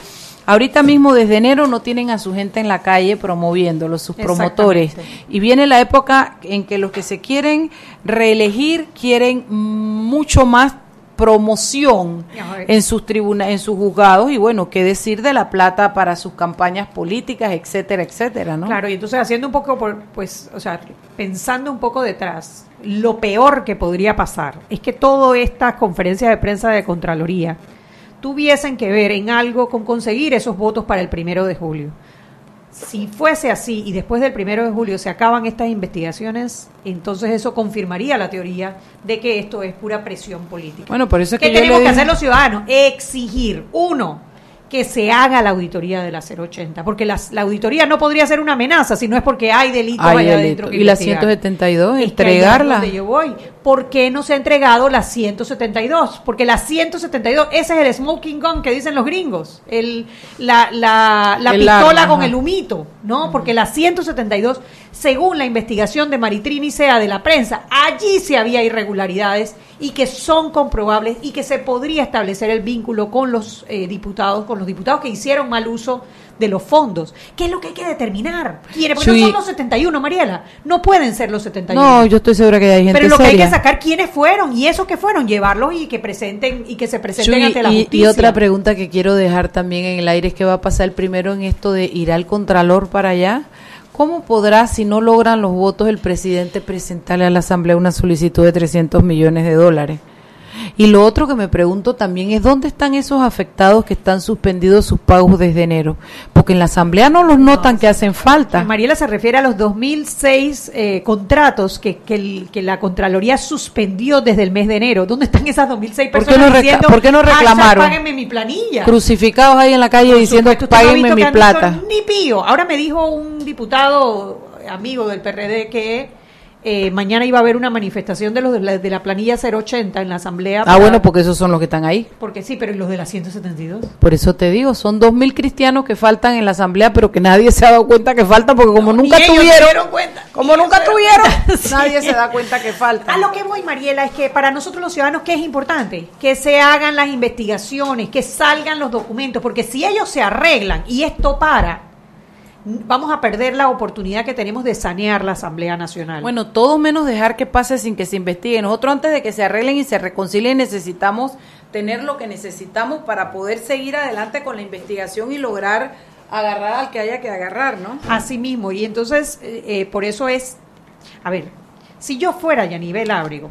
[SPEAKER 4] Ahorita mismo desde enero no tienen a su gente en la calle promoviéndolo, sus promotores. Y viene la época en que los que se quieren reelegir quieren mucho más promoción en sus tribunas, en sus juzgados y bueno, qué decir de la plata para sus campañas políticas, etcétera, etcétera, ¿no?
[SPEAKER 3] Claro, y entonces haciendo un poco, por, pues, o sea, pensando un poco detrás, lo peor que podría pasar es que todas estas conferencias de prensa de Contraloría tuviesen que ver en algo con conseguir esos votos para el primero de julio. Si fuese así y después del primero de julio se acaban estas investigaciones, entonces eso confirmaría la teoría de que esto es pura presión política.
[SPEAKER 4] Bueno, por eso es
[SPEAKER 3] ¿Qué
[SPEAKER 4] que yo
[SPEAKER 3] tenemos que hacer los ciudadanos? Exigir, uno, que se haga la auditoría de la 080, porque las- la auditoría no podría ser una amenaza si no es porque hay delitos
[SPEAKER 4] Hay
[SPEAKER 3] allá
[SPEAKER 4] delito.
[SPEAKER 3] adentro. que
[SPEAKER 4] Y la
[SPEAKER 3] investigar.
[SPEAKER 4] 172,
[SPEAKER 3] Es que
[SPEAKER 4] entregarla.
[SPEAKER 3] es donde yo voy. ¿Por qué no se ha entregado la 172? Porque la 172, ese es el smoking gun que dicen los gringos, el, la, la, la
[SPEAKER 4] El
[SPEAKER 3] pistola con
[SPEAKER 4] ajá.
[SPEAKER 3] el humito, ¿no? Porque la 172, según la investigación de Maritrini Sea de la prensa, allí sí había irregularidades y que son comprobables y que se podría establecer el vínculo con los eh, diputados, con los diputados que hicieron mal uso de los fondos. ¿Qué es lo que hay que determinar? ¿Quiénes? Porque
[SPEAKER 4] Sí.
[SPEAKER 3] no son los 71, Mariela. No pueden ser los 71.
[SPEAKER 4] No, yo estoy segura que hay gente
[SPEAKER 3] Pero lo que hay que sacar quiénes fueron y esos que fueron, llevarlos y que presenten y que se presenten ante la
[SPEAKER 4] y,
[SPEAKER 3] justicia.
[SPEAKER 4] y otra pregunta que quiero dejar también en el aire es qué va a pasar primero en esto de ir al contralor para allá. ¿Cómo podrá, si no logran los votos, el presidente presentarle a la Asamblea una solicitud de 300 millones de dólares? Y lo otro que me pregunto también es dónde están esos afectados que están suspendidos sus pagos desde enero, porque en la Asamblea no los notan que hacen falta.
[SPEAKER 3] Mariela se refiere a los 2006 eh, contratos que, que, el- que la Contraloría suspendió desde el mes de enero. ¿Dónde están esas 2006
[SPEAKER 4] ¿Por qué
[SPEAKER 3] personas
[SPEAKER 4] no
[SPEAKER 3] diciendo,
[SPEAKER 4] por qué no
[SPEAKER 3] "Hashtag
[SPEAKER 4] reclamaron?
[SPEAKER 3] páguenme mi planilla?
[SPEAKER 4] Crucificados ahí en la calle
[SPEAKER 3] Por
[SPEAKER 4] diciendo
[SPEAKER 3] no
[SPEAKER 4] páguenme mi plata.
[SPEAKER 3] Ni pío. Ahora me dijo un diputado amigo del PRD que eh, mañana iba a haber una manifestación de los de la, de la planilla 080 en la Asamblea.
[SPEAKER 4] Ah,
[SPEAKER 3] para-
[SPEAKER 4] bueno, porque esos son los que están ahí.
[SPEAKER 3] Porque sí, pero ¿y los de la 172?
[SPEAKER 4] Por eso te digo, son dos mil cristianos que faltan en la asamblea, pero que nadie se ha dado cuenta que faltan, porque como
[SPEAKER 3] No,
[SPEAKER 4] nunca tuvieron,
[SPEAKER 3] cuenta.
[SPEAKER 4] como nunca tuvieron, nadie se da cuenta que faltan.
[SPEAKER 3] A lo que voy, Mariela, es que para nosotros los ciudadanos, ¿qué es importante? Que se hagan las investigaciones, que salgan los documentos, porque si ellos se arreglan y esto para, vamos a perder la oportunidad que tenemos de sanear la Asamblea Nacional.
[SPEAKER 4] Bueno, todo menos dejar que pase sin que se investigue. Nosotros antes de que se arreglen y se reconcilien necesitamos tener lo que necesitamos para poder seguir adelante con la investigación y lograr agarrar al que haya que agarrar, ¿no?
[SPEAKER 3] Así mismo, y entonces, eh, eh, por eso es, a ver, si yo fuera Yanivel Ábrego,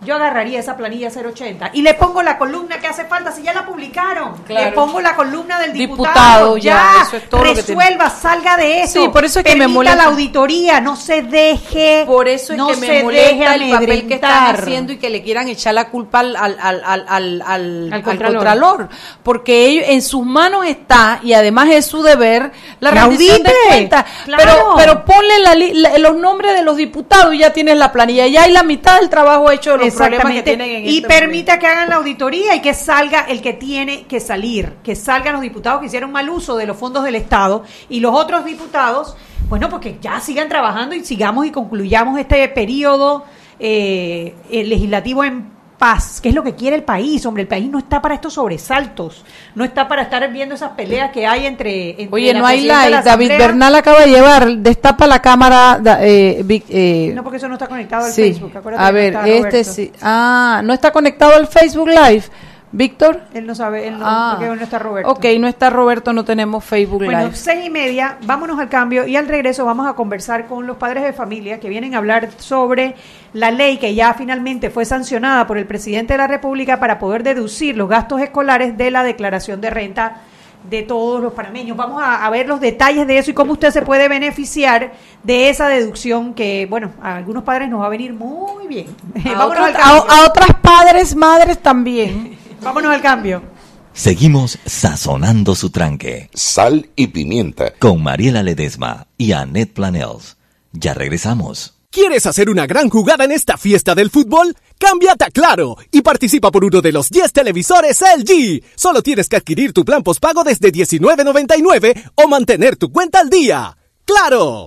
[SPEAKER 3] yo agarraría esa planilla 080 y le pongo la columna que hace falta, si ya la publicaron,
[SPEAKER 4] Claro.
[SPEAKER 3] le pongo la columna del diputado,
[SPEAKER 4] Diputado,
[SPEAKER 3] ya,
[SPEAKER 4] ya, eso es todo lo que
[SPEAKER 3] resuelva, salga de eso,
[SPEAKER 4] Sí, por eso es que me molesta.
[SPEAKER 3] la auditoría, no se deje,
[SPEAKER 4] Por eso es
[SPEAKER 3] no
[SPEAKER 4] que me molesta el papel que están haciendo y que le quieran echar la culpa al, al, al, al, al, al-
[SPEAKER 3] Al
[SPEAKER 4] al
[SPEAKER 3] Contralor.
[SPEAKER 4] Contralor. Porque ellos, en sus manos está, y además es su deber, la rendición de cuentas.
[SPEAKER 3] claro.
[SPEAKER 4] Pero, pero ponle la la- los nombres de los diputados y ya tienes la planilla. Ya hay la mitad del trabajo hecho de los problemas que
[SPEAKER 3] Exactamente.
[SPEAKER 4] tienen en
[SPEAKER 3] y
[SPEAKER 4] este
[SPEAKER 3] permita que hagan la auditoría y que salga el que tiene que salir, que salgan los diputados que hicieron mal uso de los fondos del Estado y los otros diputados, bueno, porque ya sigan trabajando y sigamos y concluyamos este periodo eh, eh, legislativo en paz, que es lo que quiere el país, hombre, el país no está para estos sobresaltos, no está para estar viendo esas peleas que hay entre... entre
[SPEAKER 4] Oye,
[SPEAKER 3] la
[SPEAKER 4] no hay like.
[SPEAKER 3] la
[SPEAKER 4] David Bernal acaba de llevar, destapa la cámara. eh, eh,
[SPEAKER 3] No, porque eso no está conectado al
[SPEAKER 4] sí.
[SPEAKER 3] Facebook. acuérdate
[SPEAKER 4] A ver, este
[SPEAKER 3] Roberto.
[SPEAKER 4] sí. Ah, no está conectado al Facebook Live. Víctor.
[SPEAKER 3] Él no sabe, él no,
[SPEAKER 4] Ah,
[SPEAKER 3] porque no está Roberto.
[SPEAKER 4] Ok, no está Roberto, no tenemos Facebook
[SPEAKER 3] Bueno,
[SPEAKER 4] Live.
[SPEAKER 3] seis y media, vámonos al cambio y al regreso vamos a conversar con los padres de familia que vienen a hablar sobre la ley que ya finalmente fue sancionada por el presidente de la República para poder deducir los gastos escolares de la declaración de renta de todos los panameños. Vamos a, a ver los detalles de eso y cómo usted se puede beneficiar de esa deducción que, bueno, a algunos padres nos va a venir muy bien.
[SPEAKER 4] A,
[SPEAKER 3] vámonos, al
[SPEAKER 4] otras-
[SPEAKER 3] cambio.
[SPEAKER 4] a- a otras padres, madres también.
[SPEAKER 3] vámonos al cambio.
[SPEAKER 1] Seguimos sazonando su tranque
[SPEAKER 2] Sal y pimienta.
[SPEAKER 1] con Mariela Ledesma y Annette Planels. Ya regresamos.
[SPEAKER 6] ¿Quieres hacer una gran jugada en esta fiesta del fútbol? Cámbiate a Claro y participa por uno de los 10 televisores LG. Solo tienes que adquirir tu plan postpago desde $19.99 o mantener tu cuenta al día. ¡Claro!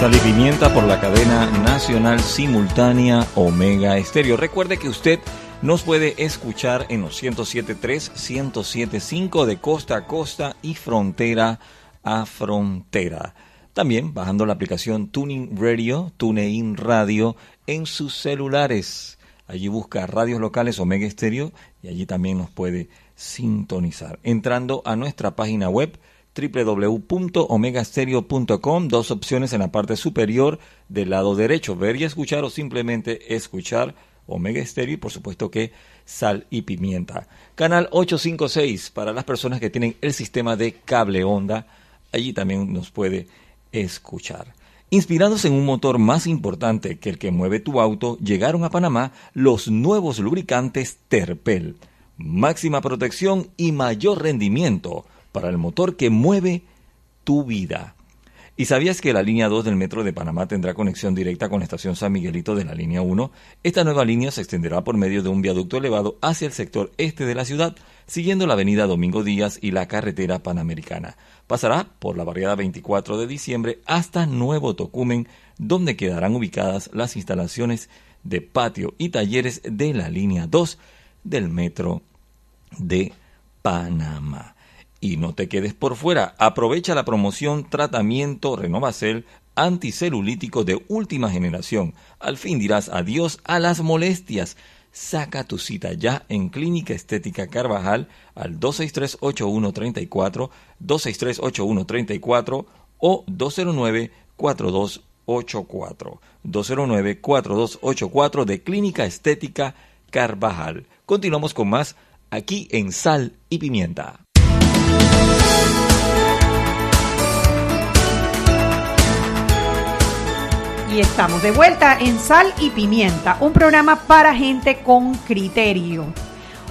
[SPEAKER 1] Sal pimienta por la cadena nacional simultánea Omega Estéreo. Recuerde que usted nos puede escuchar en los 107.3, 107.5 de costa a costa y frontera a frontera. También bajando la aplicación Tuning Radio, TuneIn Radio en sus celulares. Allí busca radios locales Omega Estéreo y allí también nos puede sintonizar. Entrando a nuestra página web www.omegastereo.com, dos opciones en la parte superior del lado derecho, ver y escuchar o simplemente escuchar Omega Stereo y por supuesto que sal y pimienta. Canal 856 para las personas que tienen el sistema de cable onda, allí también nos puede escuchar. Inspirados en un motor más importante que el que mueve tu auto, llegaron a Panamá los nuevos lubricantes Terpel. Máxima protección y mayor rendimiento para el motor que mueve tu vida. ¿Y sabías que la línea 2 del Metro de Panamá tendrá conexión directa con la estación San Miguelito de la línea 1? Esta nueva línea se extenderá por medio de un viaducto elevado hacia el sector este de la ciudad, siguiendo la avenida Domingo Díaz y la carretera panamericana pasará por la barriada 24 de diciembre hasta Nuevo Tocumen, donde quedarán ubicadas las instalaciones de patio y talleres de la línea 2 del metro de Panamá. Y no te quedes por fuera, aprovecha la promoción Tratamiento Renovacel anticelulítico de última generación. Al fin dirás adiós a las molestias. Saca tu cita ya en Clínica Estética Carvajal al 263-8134, 263-8134 o 209-4284. 209-4284 de Clínica Estética Carvajal. Continuamos con más aquí en Sal y Pimienta.
[SPEAKER 3] Y estamos de vuelta en Sal y Pimienta, un programa para gente con criterio.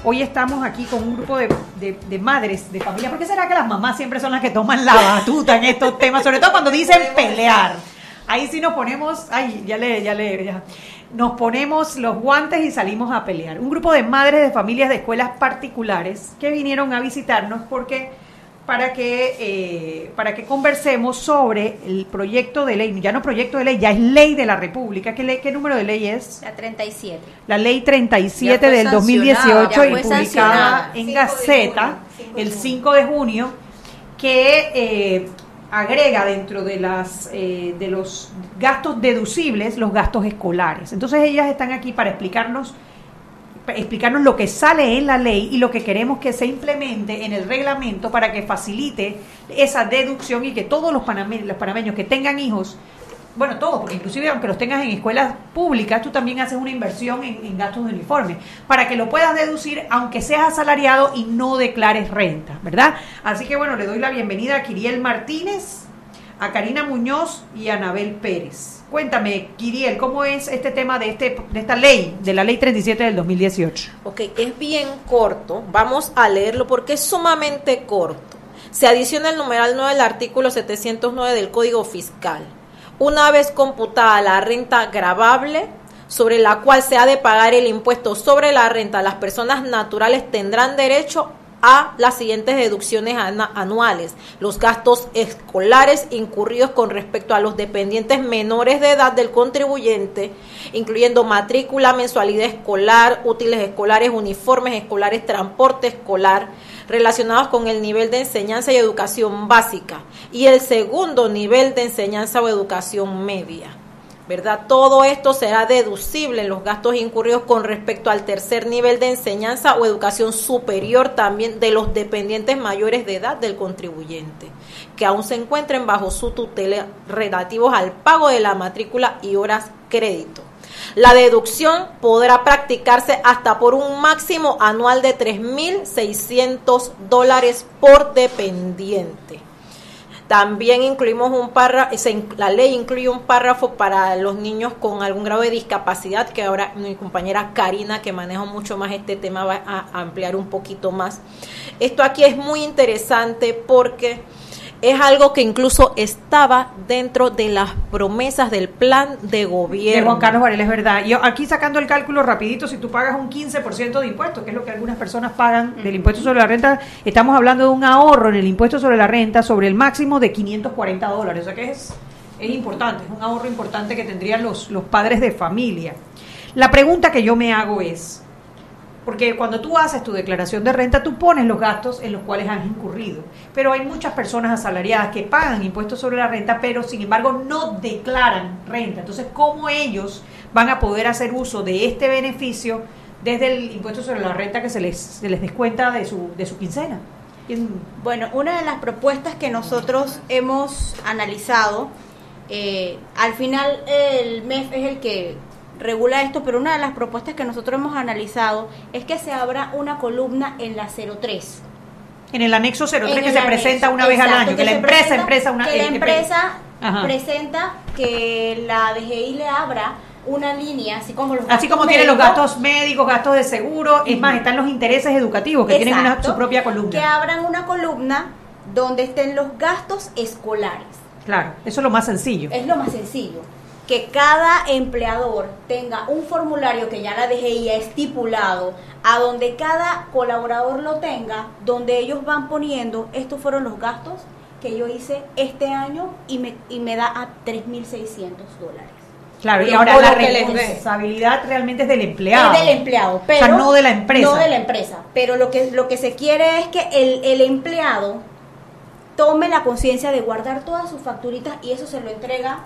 [SPEAKER 3] Hoy estamos aquí con un grupo de, de, madres de familia. ¿Por qué será que las mamás siempre son las que toman la batuta en estos temas? Sobre todo cuando dicen pelear. Ahí sí nos ponemos, ay, ya le, ya le, ya. Nos ponemos los guantes y salimos a pelear. Un grupo de madres de familias de escuelas particulares que vinieron a visitarnos porque para que, eh, para que conversemos sobre el proyecto de ley, ya no proyecto de ley, ya es ley de la República. ¿Qué, ley, qué número de ley es?
[SPEAKER 7] La 37.
[SPEAKER 3] La ley 37 del 2018 y publicada en Gaceta el 5 de junio, que eh, agrega dentro de, las, eh, de los gastos deducibles los gastos escolares. Entonces ellas están aquí para explicarnos explicarnos lo que sale en la ley y lo que queremos que se implemente en el reglamento para que facilite esa deducción y que todos los panameños, panameños que tengan hijos, bueno, todos, porque inclusive aunque los tengas en escuelas públicas, tú también haces una inversión en, gastos de uniforme, para que lo puedas deducir aunque seas asalariado y no declares renta, ¿verdad? Así que bueno, le doy la bienvenida a Kiriel Martínez, a Karina Muñoz y a Anabel Pérez. Cuéntame, Kiriel, ¿cómo es este tema de, este, de esta ley, de la ley 37 del 2018?
[SPEAKER 7] Ok, es bien corto. Vamos a leerlo porque es sumamente corto. Se adiciona el numeral 9 del artículo 709 del Código Fiscal. Una vez computada la renta gravable, sobre la cual se ha de pagar el impuesto sobre la renta, las personas naturales tendrán derecho a las siguientes deducciones anuales. Los gastos escolares incurridos con respecto a los dependientes menores de edad del contribuyente, incluyendo matrícula, mensualidad escolar, útiles escolares, uniformes escolares, transporte escolar, relacionados con el nivel de enseñanza y educación básica y el segundo nivel de enseñanza o educación media. ¿Verdad? Todo esto será deducible en los gastos incurridos con respecto al tercer nivel de enseñanza o educación superior también de los dependientes mayores de edad del contribuyente, que aún se encuentren bajo su tutela relativos al pago de la matrícula y horas crédito. La deducción podrá practicarse hasta por un máximo anual de 3.600 dólares por dependiente. También incluimos un párrafo, la ley incluye un párrafo para los niños con algún grado de discapacidad, que ahora mi compañera Karina, que maneja mucho más este tema, va a ampliar un poquito más. Esto aquí es muy interesante porque es algo que incluso estaba dentro de las promesas del plan de gobierno.
[SPEAKER 3] De Juan Carlos Varela, es verdad. Yo aquí sacando el cálculo rapidito, si tú pagas un 15% de impuestos, que es lo que algunas personas pagan del impuesto sobre la renta, estamos hablando de un ahorro en el impuesto sobre la renta sobre el máximo de 540 dólares. O sea que es, es importante, es un ahorro importante que tendrían los, los padres de familia. La pregunta que yo me hago es, porque cuando tú haces tu declaración de renta, tú pones los gastos en los cuales has incurrido. Pero hay muchas personas asalariadas que pagan impuestos sobre la renta, pero sin embargo no declaran renta. Entonces, ¿cómo ellos van a poder hacer uso de este beneficio desde el impuesto sobre la renta que se les, se les descuenta de su, de su quincena?
[SPEAKER 8] Bueno, una de las propuestas que nosotros hemos analizado, eh, al final el MEF es el que regula esto, pero una de las propuestas que nosotros hemos analizado es que se abra una columna en la 03.
[SPEAKER 3] En el anexo 03 que se presenta una vez al año, que, la empresa, empresa una,
[SPEAKER 8] que la empresa presenta que la DGI le abra una línea, así como los
[SPEAKER 3] Así como tiene los gastos médicos, gastos de seguro, es más, están los intereses educativos que tienen su propia columna.
[SPEAKER 8] Que abran una columna donde estén los gastos escolares.
[SPEAKER 3] Claro, eso es lo más sencillo.
[SPEAKER 8] Es lo más sencillo que cada empleador tenga un formulario que ya la DGI ha estipulado, a donde cada colaborador lo tenga, donde ellos van poniendo, estos fueron los gastos que yo hice este año y me, y me da a 3.600 dólares.
[SPEAKER 3] Claro, y, ahora la responsabilidad realmente es del empleado.
[SPEAKER 8] Es del empleado, pero
[SPEAKER 3] no de la empresa.
[SPEAKER 8] No de la empresa, pero lo que, lo que se quiere es que el, el empleado tome la conciencia de guardar todas sus facturitas y eso se lo entrega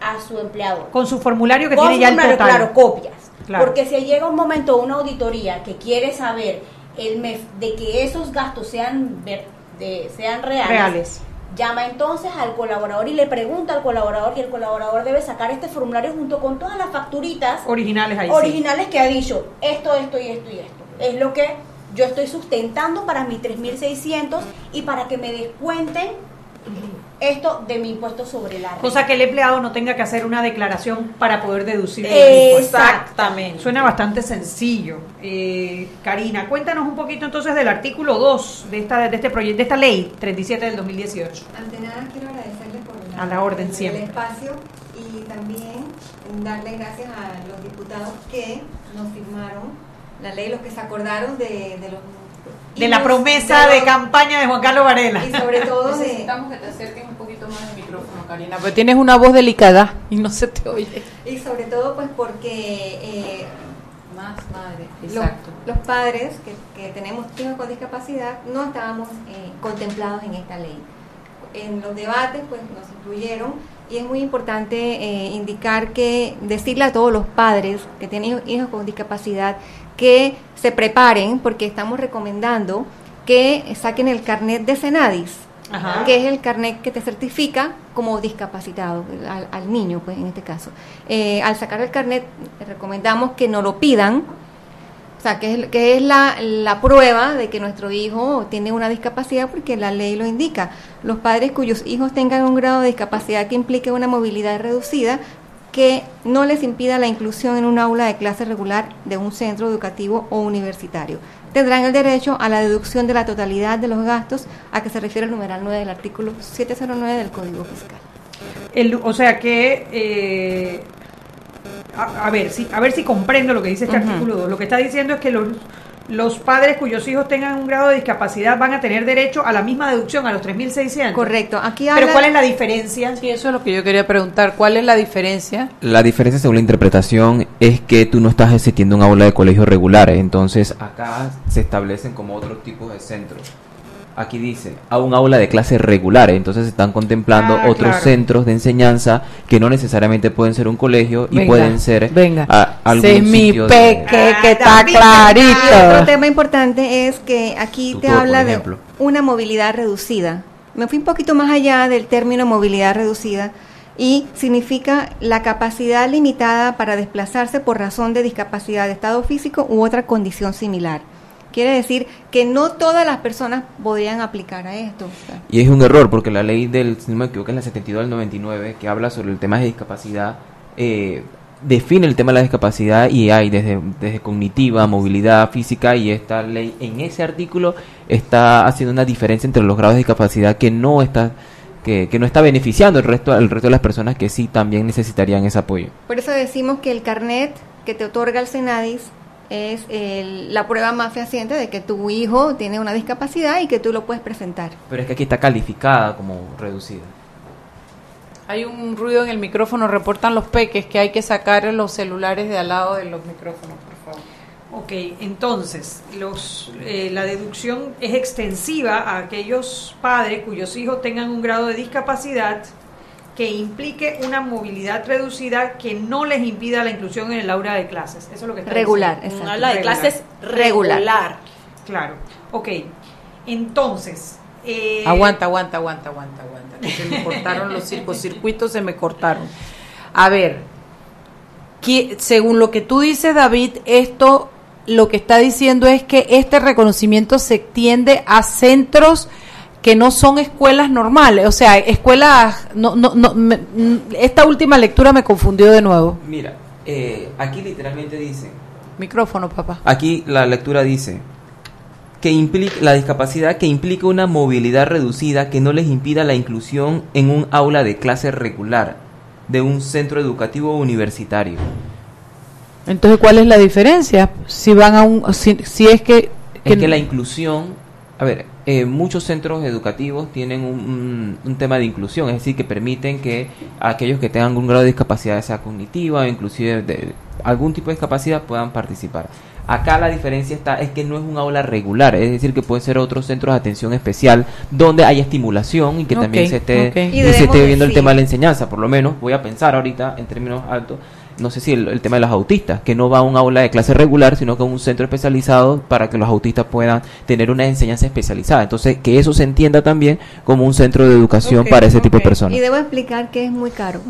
[SPEAKER 8] a su empleador.
[SPEAKER 3] Con su formulario que tiene ya el total.
[SPEAKER 8] Claro, copias. Porque si llega un momento una auditoría que quiere saber el MEF de que esos gastos sean de, sean reales, llama entonces al colaborador y le pregunta al colaborador y el colaborador debe sacar este formulario junto con todas las facturitas
[SPEAKER 3] originales ahí
[SPEAKER 8] originales que ha dicho esto, esto y esto y esto. Es lo que yo estoy sustentando para mis 3.600 y para que me descuenten esto de mi impuesto sobre la renta.
[SPEAKER 3] Cosa que el empleado no tenga que hacer una declaración para poder deducir
[SPEAKER 8] el Exactamente.
[SPEAKER 3] Suena bastante sencillo. Eh, Karina, cuéntanos un poquito entonces del artículo 2 de esta, de este proyecto, de esta ley 37 del 2018.
[SPEAKER 9] Ante nada quiero agradecerle por
[SPEAKER 3] la, a la orden siempre.
[SPEAKER 9] el espacio y también darle gracias a los diputados que nos firmaron la ley, los que se acordaron de, de los
[SPEAKER 3] de la promesa de, campaña de Juan Carlos Varela.
[SPEAKER 9] Y sobre todo
[SPEAKER 4] necesitamos que te acerques un poquito más al micrófono, Karina, porque tienes una voz delicada y no se te oye.
[SPEAKER 9] Y sobre todo pues porque eh,
[SPEAKER 4] más madre,
[SPEAKER 9] exacto. Los, padres que, que, tenemos hijos con discapacidad no estábamos eh, contemplados en esta ley. En los debates pues nos incluyeron y es muy importante eh, indicar que decirle a todos los padres que tienen hijos con discapacidad que se preparen porque estamos recomendando que saquen el carnet de Senadis, que es el carnet que te certifica como discapacitado al, niño, pues en este caso. Eh, al sacar el carnet recomendamos que no lo pidan O sea, que es, que es la, la prueba de que nuestro hijo tiene una discapacidad porque la ley lo indica. Los padres cuyos hijos tengan un grado de discapacidad que implique una movilidad reducida que no les impida la inclusión en un aula de clase regular de un centro educativo o universitario. Tendrán el derecho a la deducción de la totalidad de los gastos a que se refiere el numeral 9 del artículo 709 del Código Fiscal.
[SPEAKER 3] El- o sea que, eh, a, a ver si, a ver si comprendo lo que dice este artículo 2. Lo que está diciendo es que los, los padres cuyos hijos tengan un grado de discapacidad van a tener derecho a la misma deducción, a los 3.600.
[SPEAKER 9] Correcto. Aquí
[SPEAKER 3] Pero ¿cuál es la diferencia?
[SPEAKER 4] Sí, eso es lo que yo quería preguntar. ¿Cuál es la diferencia?
[SPEAKER 10] La diferencia según la interpretación es que tú no estás asistiendo a un aula de colegio regular, entonces acá se establecen como otros tipos de centros. Aquí dice, a un aula de clase regular, entonces se están contemplando
[SPEAKER 4] Ah,
[SPEAKER 10] otros
[SPEAKER 4] claro.
[SPEAKER 10] centros de enseñanza que no necesariamente pueden ser un colegio y pueden ser
[SPEAKER 4] venga.
[SPEAKER 10] a- algún
[SPEAKER 4] Ese es mi
[SPEAKER 10] de-
[SPEAKER 4] peque que está
[SPEAKER 9] Y otro
[SPEAKER 4] clarito.
[SPEAKER 9] tema importante es que aquí
[SPEAKER 10] Tutor,
[SPEAKER 9] te habla de una movilidad reducida. Me fui un poquito más allá del término movilidad reducida y significa la capacidad limitada para desplazarse por razón de discapacidad de estado físico u otra condición similar. Quiere decir que no todas las personas podrían aplicar a esto. O sea,
[SPEAKER 10] Y es un error porque la ley del, si no me equivoco, es la 72 del 99 que habla sobre el tema de discapacidad, eh, define el tema de la discapacidad y hay desde, desde cognitiva, movilidad física y esta ley en ese artículo está haciendo una diferencia entre los grados de discapacidad que no está que, que no está beneficiando el resto el resto de las personas que sí también necesitarían ese apoyo.
[SPEAKER 9] Por eso decimos que el carnet que te otorga el Senadis es el- la prueba más fehaciente de que tu hijo tiene una discapacidad y que tú lo puedes presentar.
[SPEAKER 10] Pero es que aquí está calificada como reducida.
[SPEAKER 4] Hay un ruido en el micrófono, reportan los peques que hay que sacar los celulares de al lado de los micrófonos, por favor.
[SPEAKER 3] Ok, entonces, los, eh, la deducción es extensiva a aquellos padres cuyos hijos tengan un grado de discapacidad que implique una movilidad reducida que no les impida la inclusión en el aula de clases. Eso es lo que está
[SPEAKER 9] Regular,
[SPEAKER 3] diciendo.
[SPEAKER 9] exacto.
[SPEAKER 7] Un aula de
[SPEAKER 3] Regular.
[SPEAKER 7] clases
[SPEAKER 9] Regular.
[SPEAKER 7] regular.
[SPEAKER 3] Claro. Ok, entonces... eh,
[SPEAKER 4] Aguanta, aguanta, aguanta, aguanta, aguanta. que se me cortaron los circuitos, se me cortaron. A ver, que- según lo que tú dices, David, esto lo que está diciendo es que este reconocimiento se extiende a centros que no son escuelas normales, o sea, escuelas, no, no, no, me- esta última lectura me confundió de nuevo.
[SPEAKER 10] Mira, eh, aquí literalmente dice
[SPEAKER 4] Micrófono, papá.
[SPEAKER 10] Aquí la lectura dice que implica la discapacidad que implica una movilidad reducida que no les impida la inclusión en un aula de clase regular de un centro educativo universitario.
[SPEAKER 4] Entonces, ¿cuál es la diferencia? Si van a un, si, si es que,
[SPEAKER 10] Es que la inclusión, a ver, eh, muchos centros educativos tienen un, un- un tema de inclusión, es decir, que permiten que aquellos que tengan un grado de discapacidad, sea cognitiva o inclusive de algún tipo de discapacidad, puedan participar. Acá la diferencia está es que no es un aula regular, es decir, que puede ser otros centros de atención especial donde haya estimulación y que también se esté,
[SPEAKER 4] ok.
[SPEAKER 9] Y
[SPEAKER 10] y se
[SPEAKER 9] debemos
[SPEAKER 10] esté viendo el tema de la enseñanza, por lo menos voy a pensar ahorita en términos altos, no sé si el, el tema de los autistas, que no va a un aula de clase regular, sino que a un centro especializado para que los autistas puedan tener una enseñanza especializada. Entonces, que eso se entienda también como un centro de educación para ese tipo de personas.
[SPEAKER 9] Y debo explicar que es muy caro.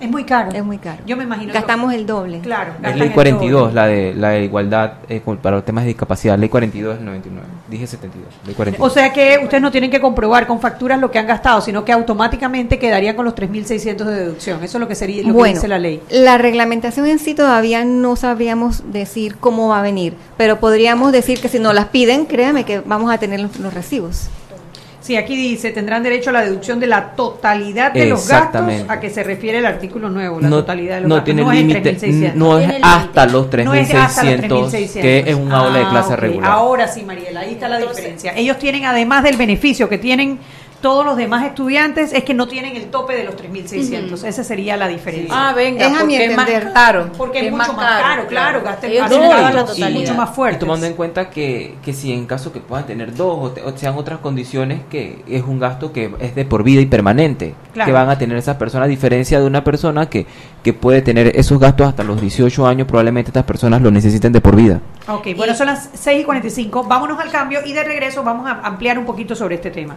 [SPEAKER 3] Es muy caro.
[SPEAKER 9] Es muy caro.
[SPEAKER 3] Yo me imagino.
[SPEAKER 9] Gastamos el doble.
[SPEAKER 3] Claro.
[SPEAKER 10] Es ley
[SPEAKER 3] el
[SPEAKER 10] 42,
[SPEAKER 3] doble.
[SPEAKER 10] la de la de igualdad eh, para los temas de discapacidad, ley 42 del 99. Dije 72, ley 42.
[SPEAKER 3] O sea que ustedes no tienen que comprobar con facturas lo que han gastado, sino que automáticamente quedarían con los 3.600 de deducción. Eso es lo que sería lo que dice la ley.
[SPEAKER 9] la reglamentación en sí todavía no sabríamos decir cómo va a venir, pero podríamos decir que si nos las piden, créame que vamos a tener los, los recibos.
[SPEAKER 3] Sí, aquí dice, tendrán derecho a la deducción de la totalidad de los gastos a que se refiere el artículo nuevo, la
[SPEAKER 10] no,
[SPEAKER 3] totalidad de los
[SPEAKER 10] no
[SPEAKER 3] gastos.
[SPEAKER 10] tiene
[SPEAKER 3] no es en
[SPEAKER 10] límite,
[SPEAKER 3] 3.600.
[SPEAKER 10] no
[SPEAKER 3] No es hasta los
[SPEAKER 10] 3.600,
[SPEAKER 3] 3.600.
[SPEAKER 10] que es un aula de
[SPEAKER 3] Ah,
[SPEAKER 10] clase regular.
[SPEAKER 3] Ahora sí, Mariela, ahí está la diferencia. Ellos tienen, además del beneficio que tienen todos los demás estudiantes, es que no tienen el tope de los 3.600. Esa sería la diferencia.
[SPEAKER 4] Ah, venga,
[SPEAKER 9] Es a mi
[SPEAKER 4] porque es más caro.
[SPEAKER 3] Porque es, mucho más caro, claro, hacen
[SPEAKER 4] no totalidad.
[SPEAKER 3] mucho más
[SPEAKER 10] Y
[SPEAKER 3] fuertes.
[SPEAKER 10] tomando en cuenta que, que si en caso que puedan tener dos o, te- o sean otras condiciones, que es un gasto que es de por vida y permanente,
[SPEAKER 3] Claro.
[SPEAKER 10] que van a tener esas personas, a diferencia de una persona que, que puede tener esos gastos hasta los 18 años, probablemente estas personas lo necesiten de por vida.
[SPEAKER 3] Ok, bueno, son las 6 y 45. Vámonos al cambio y de regreso vamos a ampliar un poquito sobre este tema.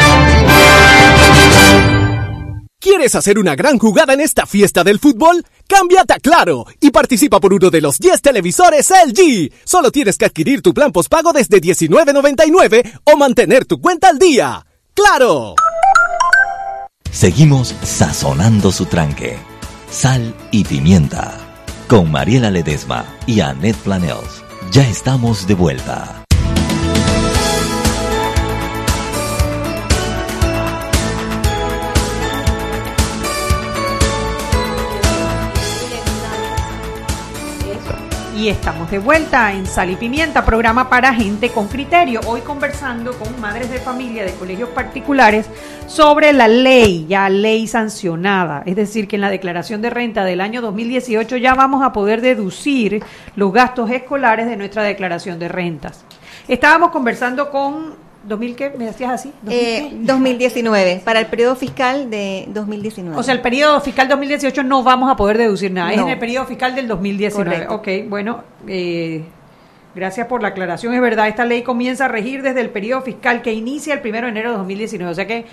[SPEAKER 6] ¿Quieres hacer una gran jugada en esta fiesta del fútbol? Cámbiate a Claro y participa por uno de los 10 televisores LG. Solo tienes que adquirir tu plan postpago desde $19.99 o mantener tu cuenta al día. ¡Claro!
[SPEAKER 1] Seguimos sazonando su tranque. Sal y pimienta. Con Mariela Ledesma y Annette Planels. Ya estamos de vuelta.
[SPEAKER 3] Y estamos de vuelta en Sal y Pimienta, programa para gente con criterio. Hoy conversando con madres de familia de colegios particulares sobre la ley, ya ley sancionada. Es decir, que en la declaración de renta del año 2018 ya vamos a poder deducir los gastos escolares de nuestra declaración de rentas. Estábamos conversando con ¿2000 qué? ¿Me decías así?
[SPEAKER 9] Eh, 2019, para el periodo fiscal de 2019.
[SPEAKER 3] O sea, el periodo fiscal 2018 no vamos a poder deducir nada, es en el periodo fiscal del 2019.
[SPEAKER 9] Correcto.
[SPEAKER 3] Ok, bueno, eh, gracias por la aclaración. Es verdad, esta ley comienza a regir desde el periodo fiscal que inicia el 1 de enero de 2019. O sea que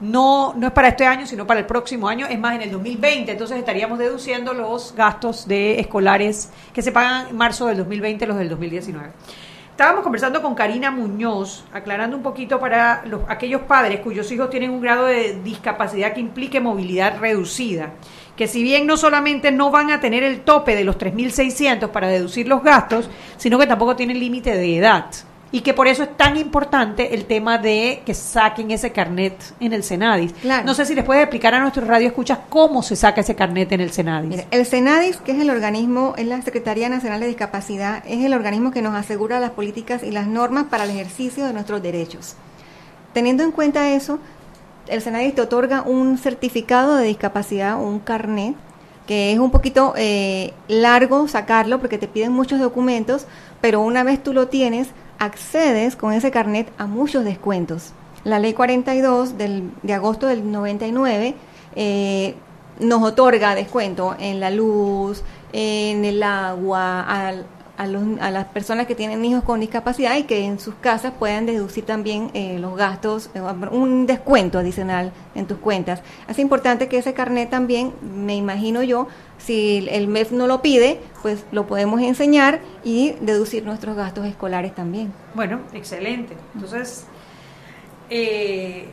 [SPEAKER 3] no, no es para este año, sino para el próximo año, es más, en el 2020. Entonces estaríamos deduciendo los gastos de escolares que se pagan en marzo del 2020, los del 2019. Estábamos conversando con Karina Muñoz, aclarando un poquito para los, aquellos padres cuyos hijos tienen un grado de discapacidad que implique movilidad reducida, que si bien no solamente no van a tener el tope de los 3.600 para deducir los gastos, sino que tampoco tienen límite de edad. Y que por eso es tan importante el tema de que saquen ese carnet en el Senadis. No sé si les puedes explicar a nuestros radioescuchas cómo se saca ese carnet en el Senadis.
[SPEAKER 9] Mira, el CENADIS, que es el organismo, es la Secretaría Nacional de Discapacidad, es el organismo que nos asegura las políticas y las normas para el ejercicio de nuestros derechos. Teniendo en cuenta eso, el CENADIS te otorga un certificado de discapacidad, un carnet, que es un poquito eh, largo sacarlo porque te piden muchos documentos, pero una vez tú lo tienes, accedes con ese carnet a muchos descuentos. La ley 42 del, de agosto del 99 eh, nos otorga descuento en la luz, en el agua, al- a, los- a las personas que tienen hijos con discapacidad y que en sus casas puedan deducir también eh, los gastos, eh, un descuento adicional en tus cuentas. Es importante que ese carnet también, me imagino yo, si el MEF no lo pide, pues lo podemos enseñar y deducir nuestros gastos escolares también.
[SPEAKER 3] Bueno, excelente. Entonces, eh,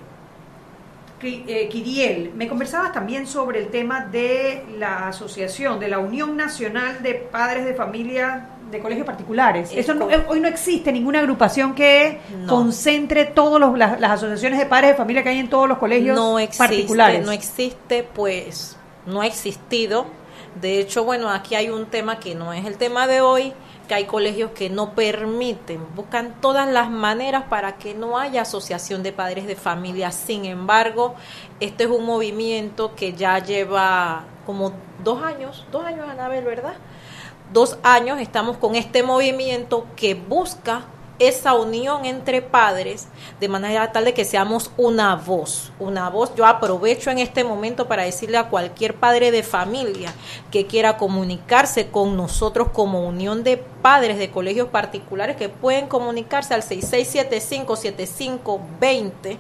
[SPEAKER 3] eh, Kiriel, me conversabas también sobre el tema de la asociación, de la Unión Nacional de Padres de Familia de Colegios Particulares.
[SPEAKER 7] Es
[SPEAKER 3] Eso no- hoy no existe ninguna agrupación que
[SPEAKER 7] No.
[SPEAKER 3] concentre todas las, las asociaciones de padres de familia que hay en todos los colegios
[SPEAKER 7] no existe,
[SPEAKER 3] particulares.
[SPEAKER 7] no existe, pues no ha existido. De hecho, bueno, aquí hay un tema que no es el tema de hoy, que hay colegios que no permiten, buscan todas las maneras para que no haya asociación de padres de familia. Sin embargo, este es un movimiento que ya lleva como dos años, dos años, Anabel, ¿verdad? Dos años estamos con este movimiento que busca esa unión entre padres de manera tal de que seamos una voz, una voz. Yo aprovecho en este momento para decirle a cualquier padre de familia que quiera comunicarse con nosotros como unión de padres de colegios particulares que pueden comunicarse al 66757520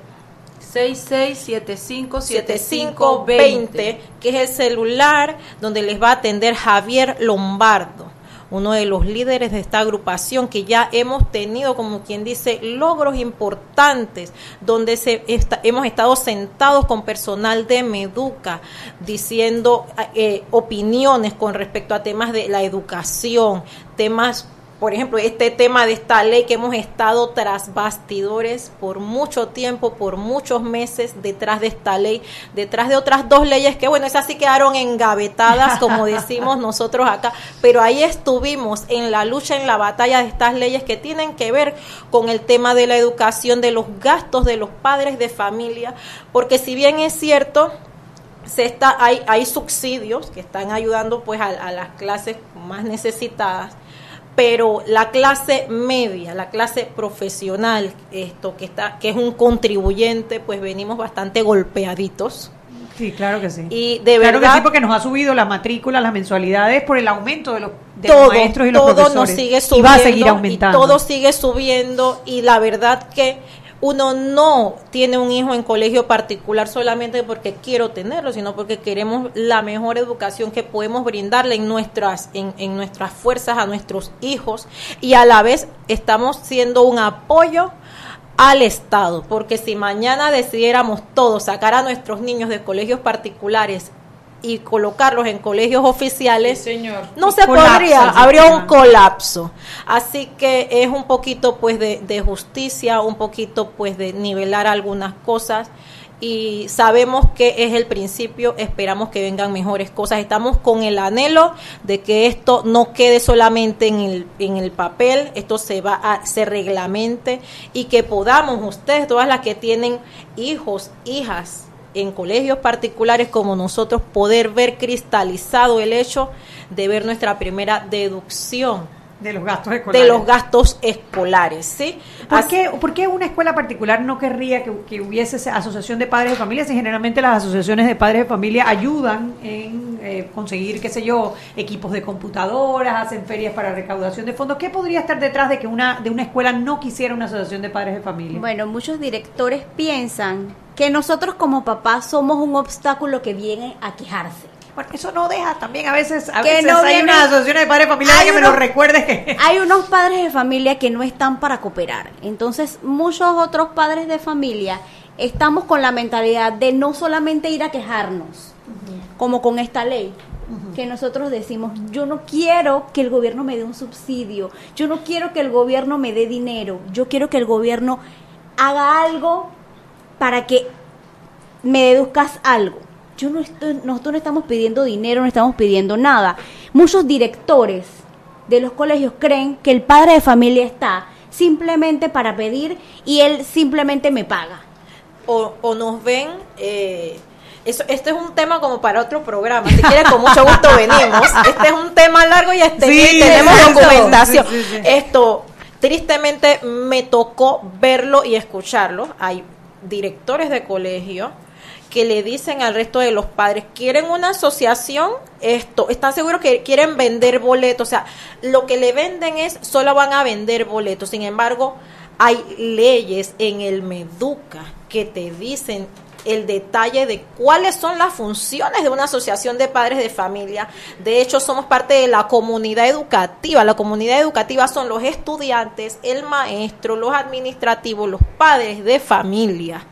[SPEAKER 7] 7520, que es el celular donde les va a atender Javier Lombardo, uno de los líderes de esta agrupación que ya hemos tenido, como quien dice, logros importantes, donde se hemos estado sentados con personal de Meduca diciendo eh, opiniones con respecto a temas de la educación, temas por ejemplo, este tema de esta ley que hemos estado tras bastidores por mucho tiempo, por muchos meses detrás de esta ley, detrás de otras dos leyes que, bueno, esas sí quedaron engavetadas, como decimos nosotros acá, pero ahí estuvimos en la lucha, en la batalla de estas leyes que tienen que ver con el tema de la educación, de los gastos de los padres de familia, porque si bien es cierto, se está, hay, hay subsidios que están ayudando pues a, a las clases más necesitadas, pero la clase media, la clase profesional, esto que está, que es un contribuyente, pues venimos bastante golpeaditos.
[SPEAKER 3] Sí, claro que sí.
[SPEAKER 7] Y de
[SPEAKER 3] claro
[SPEAKER 7] verdad
[SPEAKER 3] que sí, porque nos ha subido la matrícula, las mensualidades por el aumento de los, de
[SPEAKER 7] todo,
[SPEAKER 3] los maestros y los
[SPEAKER 7] todo
[SPEAKER 3] profesores.
[SPEAKER 7] nos sigue
[SPEAKER 3] y
[SPEAKER 7] subiendo
[SPEAKER 3] va a seguir
[SPEAKER 7] y
[SPEAKER 3] aumentando.
[SPEAKER 7] todo sigue subiendo y la verdad que uno no tiene un hijo en colegio particular solamente porque quiero tenerlo, sino porque queremos la mejor educación que podemos brindarle en nuestras, en, en nuestras fuerzas a nuestros hijos. Y a la vez estamos siendo un apoyo al Estado, porque si mañana decidiéramos todos sacar a nuestros niños de colegios particulares y colocarlos en colegios oficiales, no se podría, habría un colapso. Así que es un poquito pues de, de justicia, un poquito pues de nivelar algunas cosas y sabemos que es el principio, esperamos que vengan mejores cosas. Estamos con el anhelo de que esto no quede solamente en el, en el papel, esto se va a se reglamente y que podamos ustedes, todas las que tienen hijos, hijas en colegios particulares como nosotros, poder ver cristalizado el hecho de ver nuestra primera deducción
[SPEAKER 3] de los gastos escolares.
[SPEAKER 7] de los gastos escolares, ¿sí?
[SPEAKER 3] ¿Por
[SPEAKER 7] Así-
[SPEAKER 3] qué, por qué una escuela particular no querría que, que hubiese esa asociación de padres de familia si generalmente las asociaciones de padres de familia ayudan en eh, conseguir, qué sé yo, equipos de computadoras, hacen ferias para recaudación de fondos? ¿Qué podría estar detrás de que una, de una escuela no quisiera una asociación de padres de familia?
[SPEAKER 8] Bueno, muchos directores piensan que nosotros como papás somos un obstáculo que viene a quejarse.
[SPEAKER 3] Bueno, eso no deja también a veces, a
[SPEAKER 8] Que
[SPEAKER 3] veces
[SPEAKER 8] no
[SPEAKER 3] hay unas asociaciones de padres de familia
[SPEAKER 8] Hay
[SPEAKER 3] que me
[SPEAKER 8] unos-
[SPEAKER 3] lo recuerdes que...
[SPEAKER 8] Hay unos padres de familia que no están para cooperar. Entonces, muchos otros padres de familia estamos con la mentalidad de no solamente ir a quejarnos, como con esta ley, que nosotros decimos, yo no quiero que el gobierno me dé un subsidio, yo no quiero que el gobierno me dé dinero, yo quiero que el gobierno haga algo para que me deduzcas algo. Yo no estoy, nosotros no estamos pidiendo dinero, no estamos pidiendo nada. Muchos directores de los colegios creen que el padre de familia está simplemente para pedir y él simplemente me paga.
[SPEAKER 7] o, o nos ven eh, eso, este es un tema como para otro programa. Si quieres, con mucho gusto venimos. Este es un tema largo y este,
[SPEAKER 3] Sí,
[SPEAKER 7] tenemos documentación.
[SPEAKER 3] Sí, sí, sí.
[SPEAKER 7] Esto, tristemente, me tocó verlo y escucharlo. Hay directores de colegio que le dicen al resto de los padres, quieren una asociación, esto, están seguros que quieren vender boletos, o sea, lo que le venden es, solo van a vender boletos, sin embargo, hay leyes en el Meduca que te dicen el detalle de cuáles son las funciones de una asociación de padres de familia. De hecho, somos parte de la comunidad educativa. La comunidad educativa son los estudiantes, el maestro, los administrativos, los padres de familia.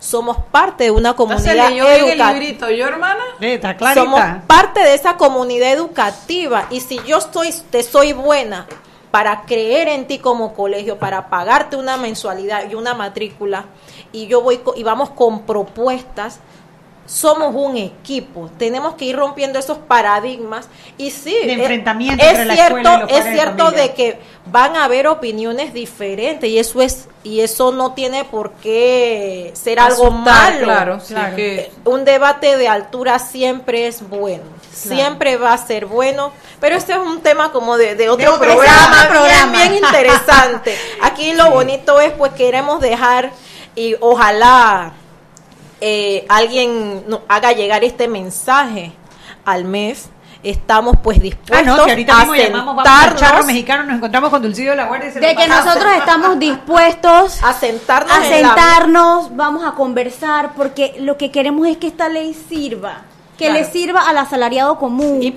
[SPEAKER 7] Somos parte de una
[SPEAKER 4] ¿Se
[SPEAKER 7] comunidad
[SPEAKER 4] leyó en el
[SPEAKER 7] educativa.
[SPEAKER 4] librito yo, hermana?
[SPEAKER 3] Está clarita.
[SPEAKER 7] Somos parte de esa comunidad educativa y si yo estoy, te soy buena para creer en ti como colegio, para pagarte una mensualidad y una matrícula y yo voy co- y vamos con propuestas, somos un equipo, tenemos que ir rompiendo esos paradigmas y sí,
[SPEAKER 3] De
[SPEAKER 7] eh,
[SPEAKER 3] enfrentamiento
[SPEAKER 7] es
[SPEAKER 3] entre
[SPEAKER 7] cierto,
[SPEAKER 3] y
[SPEAKER 7] es
[SPEAKER 3] de
[SPEAKER 7] cierto de que van a haber opiniones diferentes y eso es y eso no tiene por qué ser algo
[SPEAKER 4] Asustar,
[SPEAKER 7] malo.
[SPEAKER 4] claro, sí, que-
[SPEAKER 7] Un debate de altura siempre es bueno, siempre va a ser bueno, pero este es un tema como de, de otro, programa,
[SPEAKER 8] programa.
[SPEAKER 7] Bien, bien interesante. Aquí lo bonito es pues queremos dejar y ojalá eh, alguien no- haga llegar este mensaje al MEF. Estamos pues
[SPEAKER 3] Ah,
[SPEAKER 7] dispuestos
[SPEAKER 3] no, que ahorita
[SPEAKER 7] a
[SPEAKER 3] mismo llamamos, vamos al charro
[SPEAKER 7] sentarnos,
[SPEAKER 3] mexicano, nos encontramos con Dulcido de la Guardia y se
[SPEAKER 8] De que
[SPEAKER 3] pasamos.
[SPEAKER 8] nosotros estamos dispuestos
[SPEAKER 7] a sentarnos,
[SPEAKER 8] a
[SPEAKER 7] en la-
[SPEAKER 8] sentarnos, vamos a conversar, porque lo que queremos es que esta ley sirva, que
[SPEAKER 7] Claro.
[SPEAKER 8] le sirva al asalariado común,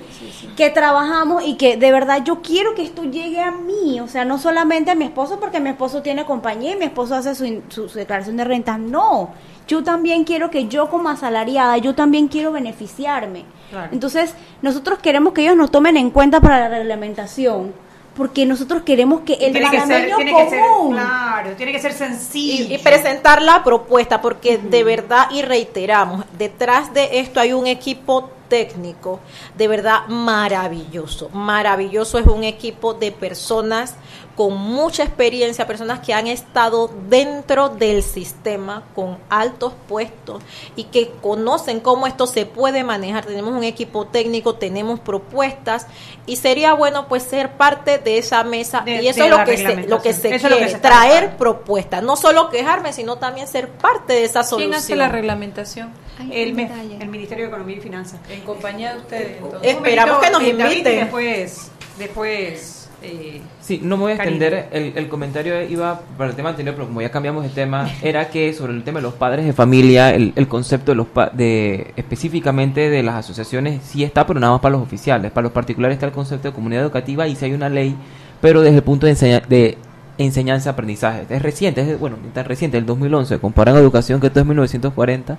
[SPEAKER 8] que trabajamos y que de verdad yo quiero que esto llegue a mí, o sea, no solamente a mi esposo, porque mi esposo tiene compañía y mi esposo hace su, su- su declaración de renta, no, yo también quiero que yo como asalariada, yo también quiero beneficiarme.
[SPEAKER 3] Claro.
[SPEAKER 8] Entonces, nosotros queremos que ellos nos tomen en cuenta para la reglamentación. Porque nosotros queremos que el
[SPEAKER 3] tiene que ser, tiene que ser,
[SPEAKER 8] común
[SPEAKER 3] claro, tiene que ser sencillo.
[SPEAKER 7] y, y presentar la propuesta, porque de verdad, y reiteramos, detrás de esto hay un equipo técnico de verdad maravilloso. Maravilloso es un equipo de personas con mucha experiencia, personas que han estado dentro del sistema con altos puestos y que conocen cómo esto se puede manejar. Tenemos un equipo técnico, tenemos propuestas y sería bueno pues ser parte de esa mesa
[SPEAKER 3] De-
[SPEAKER 7] y eso es lo que se, lo que se.
[SPEAKER 3] Eso
[SPEAKER 7] quiere,
[SPEAKER 3] que se está
[SPEAKER 7] traer propuestas, no solo quejarme, sino también ser parte de esa solución.
[SPEAKER 4] ¿Quién hace la reglamentación?
[SPEAKER 3] El, MEF, el Ministerio de Economía y Finanzas.
[SPEAKER 4] En compañía de ustedes. entonces.
[SPEAKER 7] Esperamos que nos
[SPEAKER 3] Eh,
[SPEAKER 7] inviten.
[SPEAKER 3] Después, después eh,
[SPEAKER 10] Sí, no me voy a extender, el, el comentario iba para el tema anterior, pero como ya cambiamos de tema, era que sobre el tema de los padres de familia, el, el concepto de los pa- de específicamente de las asociaciones sí está, pero nada más para los oficiales, para los particulares está el concepto de comunidad educativa y sí hay una ley, pero desde el punto de, enseña- de enseñanza-aprendizaje. Es reciente, es bueno, ni tan reciente, el 2011, comparan educación que esto es 1940.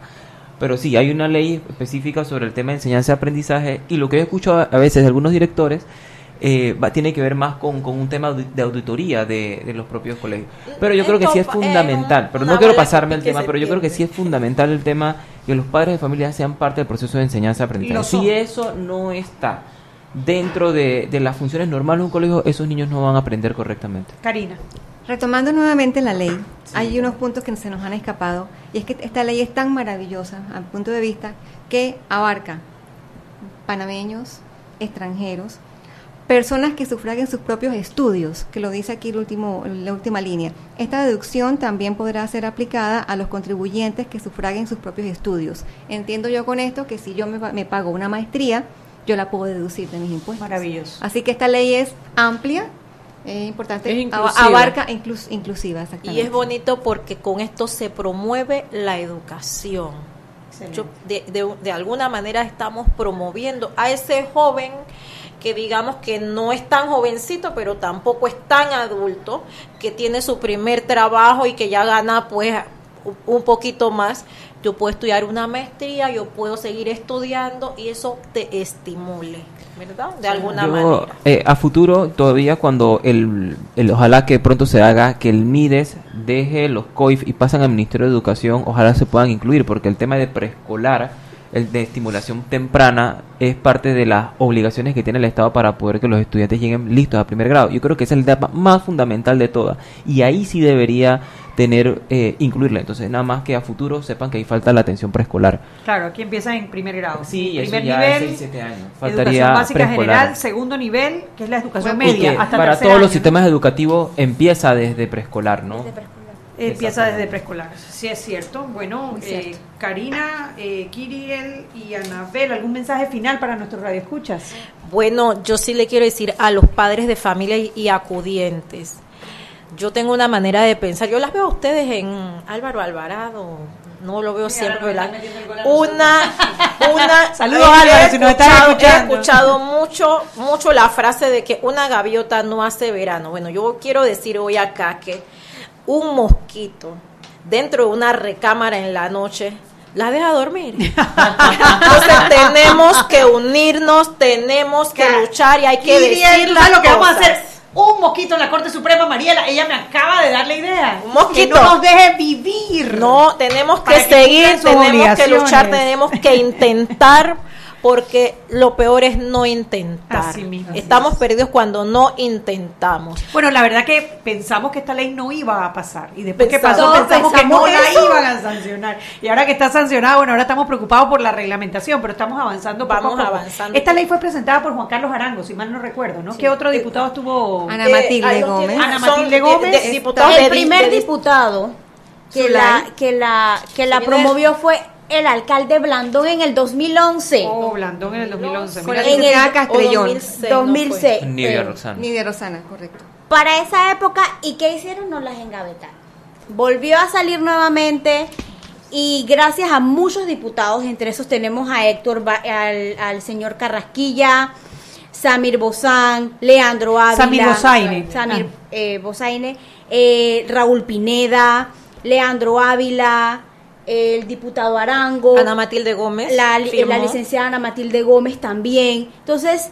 [SPEAKER 10] Pero sí, hay una ley específica sobre el tema de enseñanza-aprendizaje y lo que he escuchado a veces de algunos directores eh, va- tiene que ver más con, con un tema de auditoría de, de los propios colegios. Pero yo creo que sí es
[SPEAKER 7] eh,
[SPEAKER 10] fundamental, pero no quiero pasarme el tema, pero yo creo que sí es fundamental el tema que los padres de familia sean parte del proceso de enseñanza-aprendizaje. Si eso no está dentro de, de las funciones normales de un colegio, esos niños no van a aprender correctamente.
[SPEAKER 3] Karina.
[SPEAKER 9] Retomando nuevamente la ley, hay unos puntos que se nos han escapado y es que esta ley es tan maravillosa al punto de vista que abarca panameños, extranjeros, personas que sufraguen sus propios estudios, que lo dice aquí el último, la última línea. Esta deducción también podrá ser aplicada a los contribuyentes que sufraguen sus propios estudios. Entiendo yo con esto que si yo me, me pago una maestría, yo la puedo deducir de mis impuestos.
[SPEAKER 3] Maravilloso.
[SPEAKER 9] Así que esta ley es amplia, es importante,
[SPEAKER 7] Es inclusiva.
[SPEAKER 9] abarca inclus- inclusiva,
[SPEAKER 7] Y es bonito porque con esto se promueve la educación. Yo- de, de- de alguna manera estamos promoviendo a ese joven que digamos que no es tan jovencito, pero tampoco es tan adulto, que tiene su primer trabajo y que ya gana pues un poquito más. Yo puedo estudiar una maestría, yo puedo seguir estudiando y eso te estimule, ¿verdad? De alguna
[SPEAKER 10] Yo,
[SPEAKER 7] manera.
[SPEAKER 10] eh, a futuro, todavía cuando el, el- ojalá que pronto se haga que el MIDES deje los COIF y pasan al Ministerio de Educación, ojalá se puedan incluir, porque el tema de preescolar, el de estimulación temprana, es parte de las obligaciones que tiene el Estado para poder que los estudiantes lleguen listos a primer grado. Yo creo que esa es el tema más fundamental de todas. Y ahí sí debería tener, eh, incluirla. Entonces, nada más que a futuro sepan que ahí falta la atención preescolar.
[SPEAKER 3] Claro, aquí empieza en primer grado.
[SPEAKER 10] Sí, eso
[SPEAKER 3] primer
[SPEAKER 10] ya
[SPEAKER 3] nivel,
[SPEAKER 10] es seis, siete años.
[SPEAKER 3] educación
[SPEAKER 10] Faltaría
[SPEAKER 3] básica
[SPEAKER 10] preescolar.
[SPEAKER 3] general, segundo nivel, que es la educación
[SPEAKER 10] Y
[SPEAKER 3] media,
[SPEAKER 10] que
[SPEAKER 3] hasta
[SPEAKER 10] para todos los sistemas educativos empieza desde preescolar, ¿no?
[SPEAKER 3] Empieza desde preescolar, sí es cierto. Bueno, eh. Karina, eh, Kiriel y Anabel, ¿algún mensaje final para nuestros radioescuchas?
[SPEAKER 7] Bueno, yo sí le quiero decir a los padres de familia y, y acudientes. Yo tengo una manera de pensar. Yo las veo a ustedes en Álvaro Alvarado. No lo veo siempre. ¿verdad? Una, una.
[SPEAKER 3] Saludos, Álvaro, si nos estás
[SPEAKER 7] escuchado-
[SPEAKER 3] escuchando.
[SPEAKER 7] He escuchado mucho, mucho la frase de que una gaviota no hace verano. Bueno, yo quiero decir hoy acá que un mosquito dentro de una recámara en la noche la deja dormir. Entonces tenemos que unirnos, tenemos que luchar y hay que decir
[SPEAKER 3] ¿tú
[SPEAKER 7] las
[SPEAKER 3] sabes lo que vamos a hacer? Un mosquito en la Corte Suprema, Mariela. Ella me acaba de dar la idea.
[SPEAKER 7] Un mosquito.
[SPEAKER 3] Que no nos deje vivir.
[SPEAKER 7] No, tenemos que
[SPEAKER 3] que
[SPEAKER 7] seguir, tenemos que luchar, tenemos que intentar, porque lo peor es no intentar.
[SPEAKER 3] Así mismo.
[SPEAKER 7] Estamos perdidos cuando no intentamos.
[SPEAKER 3] Bueno, la verdad que pensamos que esta ley no iba a pasar. Y después que pasó, pensamos que no la iban a sancionar. Y ahora que está sancionada, bueno, ahora estamos preocupados por la reglamentación, pero estamos avanzando poco
[SPEAKER 7] Vamos
[SPEAKER 3] a poco.
[SPEAKER 7] avanzando.
[SPEAKER 3] Esta ley fue presentada por Juan Carlos Arango, si mal no recuerdo, ¿no? ¿Qué otro diputado estuvo?
[SPEAKER 9] Ana Matilde
[SPEAKER 7] lo
[SPEAKER 9] Gómez.
[SPEAKER 3] Ana Matilde
[SPEAKER 7] de-
[SPEAKER 3] Gómez.
[SPEAKER 7] de- diputados
[SPEAKER 8] el
[SPEAKER 7] de-
[SPEAKER 8] primer
[SPEAKER 7] de-
[SPEAKER 8] diputado que la que la que la promovió fue el alcalde Blandón en el 2011.
[SPEAKER 3] Oh, Blandón en el 2011.
[SPEAKER 9] Con
[SPEAKER 3] Mira
[SPEAKER 8] en el
[SPEAKER 9] Castrellón.
[SPEAKER 7] 2006,
[SPEAKER 8] 2006.
[SPEAKER 10] Nidia
[SPEAKER 8] eh,
[SPEAKER 10] Roxana.
[SPEAKER 9] Nidia Rosana, correcto.
[SPEAKER 8] para esa época y qué hicieron nos las engavetaron volvió a salir nuevamente y gracias a muchos diputados entre esos tenemos a Héctor Ba- al, al señor Carrasquilla Samir Bozán Leandro Ávila
[SPEAKER 3] Samir Bozaine.
[SPEAKER 8] Samir
[SPEAKER 3] Ah.
[SPEAKER 8] eh, Bozaine, eh, Raúl Pineda Leandro Ávila el diputado Arango
[SPEAKER 7] Ana Matilde Gómez.
[SPEAKER 8] la,
[SPEAKER 7] firmó.
[SPEAKER 8] la licenciada Ana Matilde Gómez también. Entonces,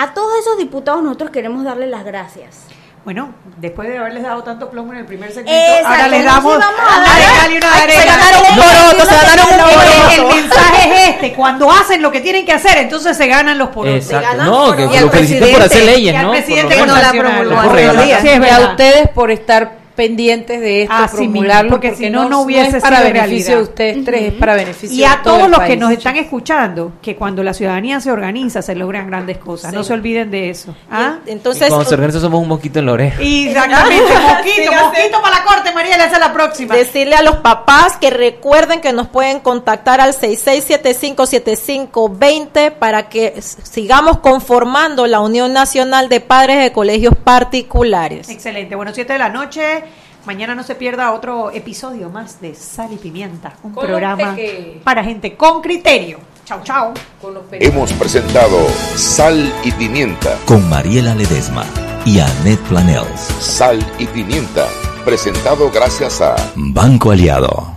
[SPEAKER 8] a todos esos diputados nosotros queremos darle las gracias.
[SPEAKER 3] Bueno, después de haberles dado tanto plomo en el primer segmento,
[SPEAKER 8] Exacto,
[SPEAKER 3] ahora les damos una
[SPEAKER 8] dar-
[SPEAKER 3] regala y una
[SPEAKER 8] Ay,
[SPEAKER 3] arena.
[SPEAKER 8] se ganaron un poroto, se ganaron un
[SPEAKER 3] El- mensaje es este, cuando hacen lo que tienen que hacer, entonces se ganan los porotos.
[SPEAKER 10] Exacto. No, que lo feliciten por hacer leyes,
[SPEAKER 3] Y al
[SPEAKER 10] ¿no?
[SPEAKER 3] presidente no la promulgó.
[SPEAKER 4] Sí, a ustedes por estar pendientes de esto,
[SPEAKER 3] Así mismo,
[SPEAKER 4] promulgarlo,
[SPEAKER 3] porque si no, no hubiese
[SPEAKER 4] es para
[SPEAKER 3] sido
[SPEAKER 4] beneficio
[SPEAKER 3] realidad.
[SPEAKER 4] de ustedes tres, es para beneficio
[SPEAKER 3] Y
[SPEAKER 4] de
[SPEAKER 3] a
[SPEAKER 4] todo
[SPEAKER 3] todos
[SPEAKER 4] el
[SPEAKER 3] los que nos están escuchando, que cuando la ciudadanía se organiza, se logran grandes cosas. No se olviden de eso. ¿Ah?
[SPEAKER 10] Y
[SPEAKER 7] Entonces,
[SPEAKER 10] cuando se organiza somos un mosquito en la oreja.
[SPEAKER 3] Y exactamente, mosquito, mosquito para la corte, María, esa es la próxima.
[SPEAKER 7] Decirle a los papás que recuerden que nos pueden contactar al 66757520 para que sigamos conformando la Unión Nacional de Padres de Colegios Particulares.
[SPEAKER 3] Excelente. Bueno, 7 de la noche. Mañana no se pierda otro episodio más de Sal y Pimienta, un
[SPEAKER 4] Con
[SPEAKER 3] programa para gente con criterio. Chau, chau.
[SPEAKER 2] Hemos presentado Sal y Pimienta.
[SPEAKER 11] con Mariela Ledesma y Annette Planels.
[SPEAKER 2] Sal y Pimienta. Presentado gracias a
[SPEAKER 11] Banco Aliado.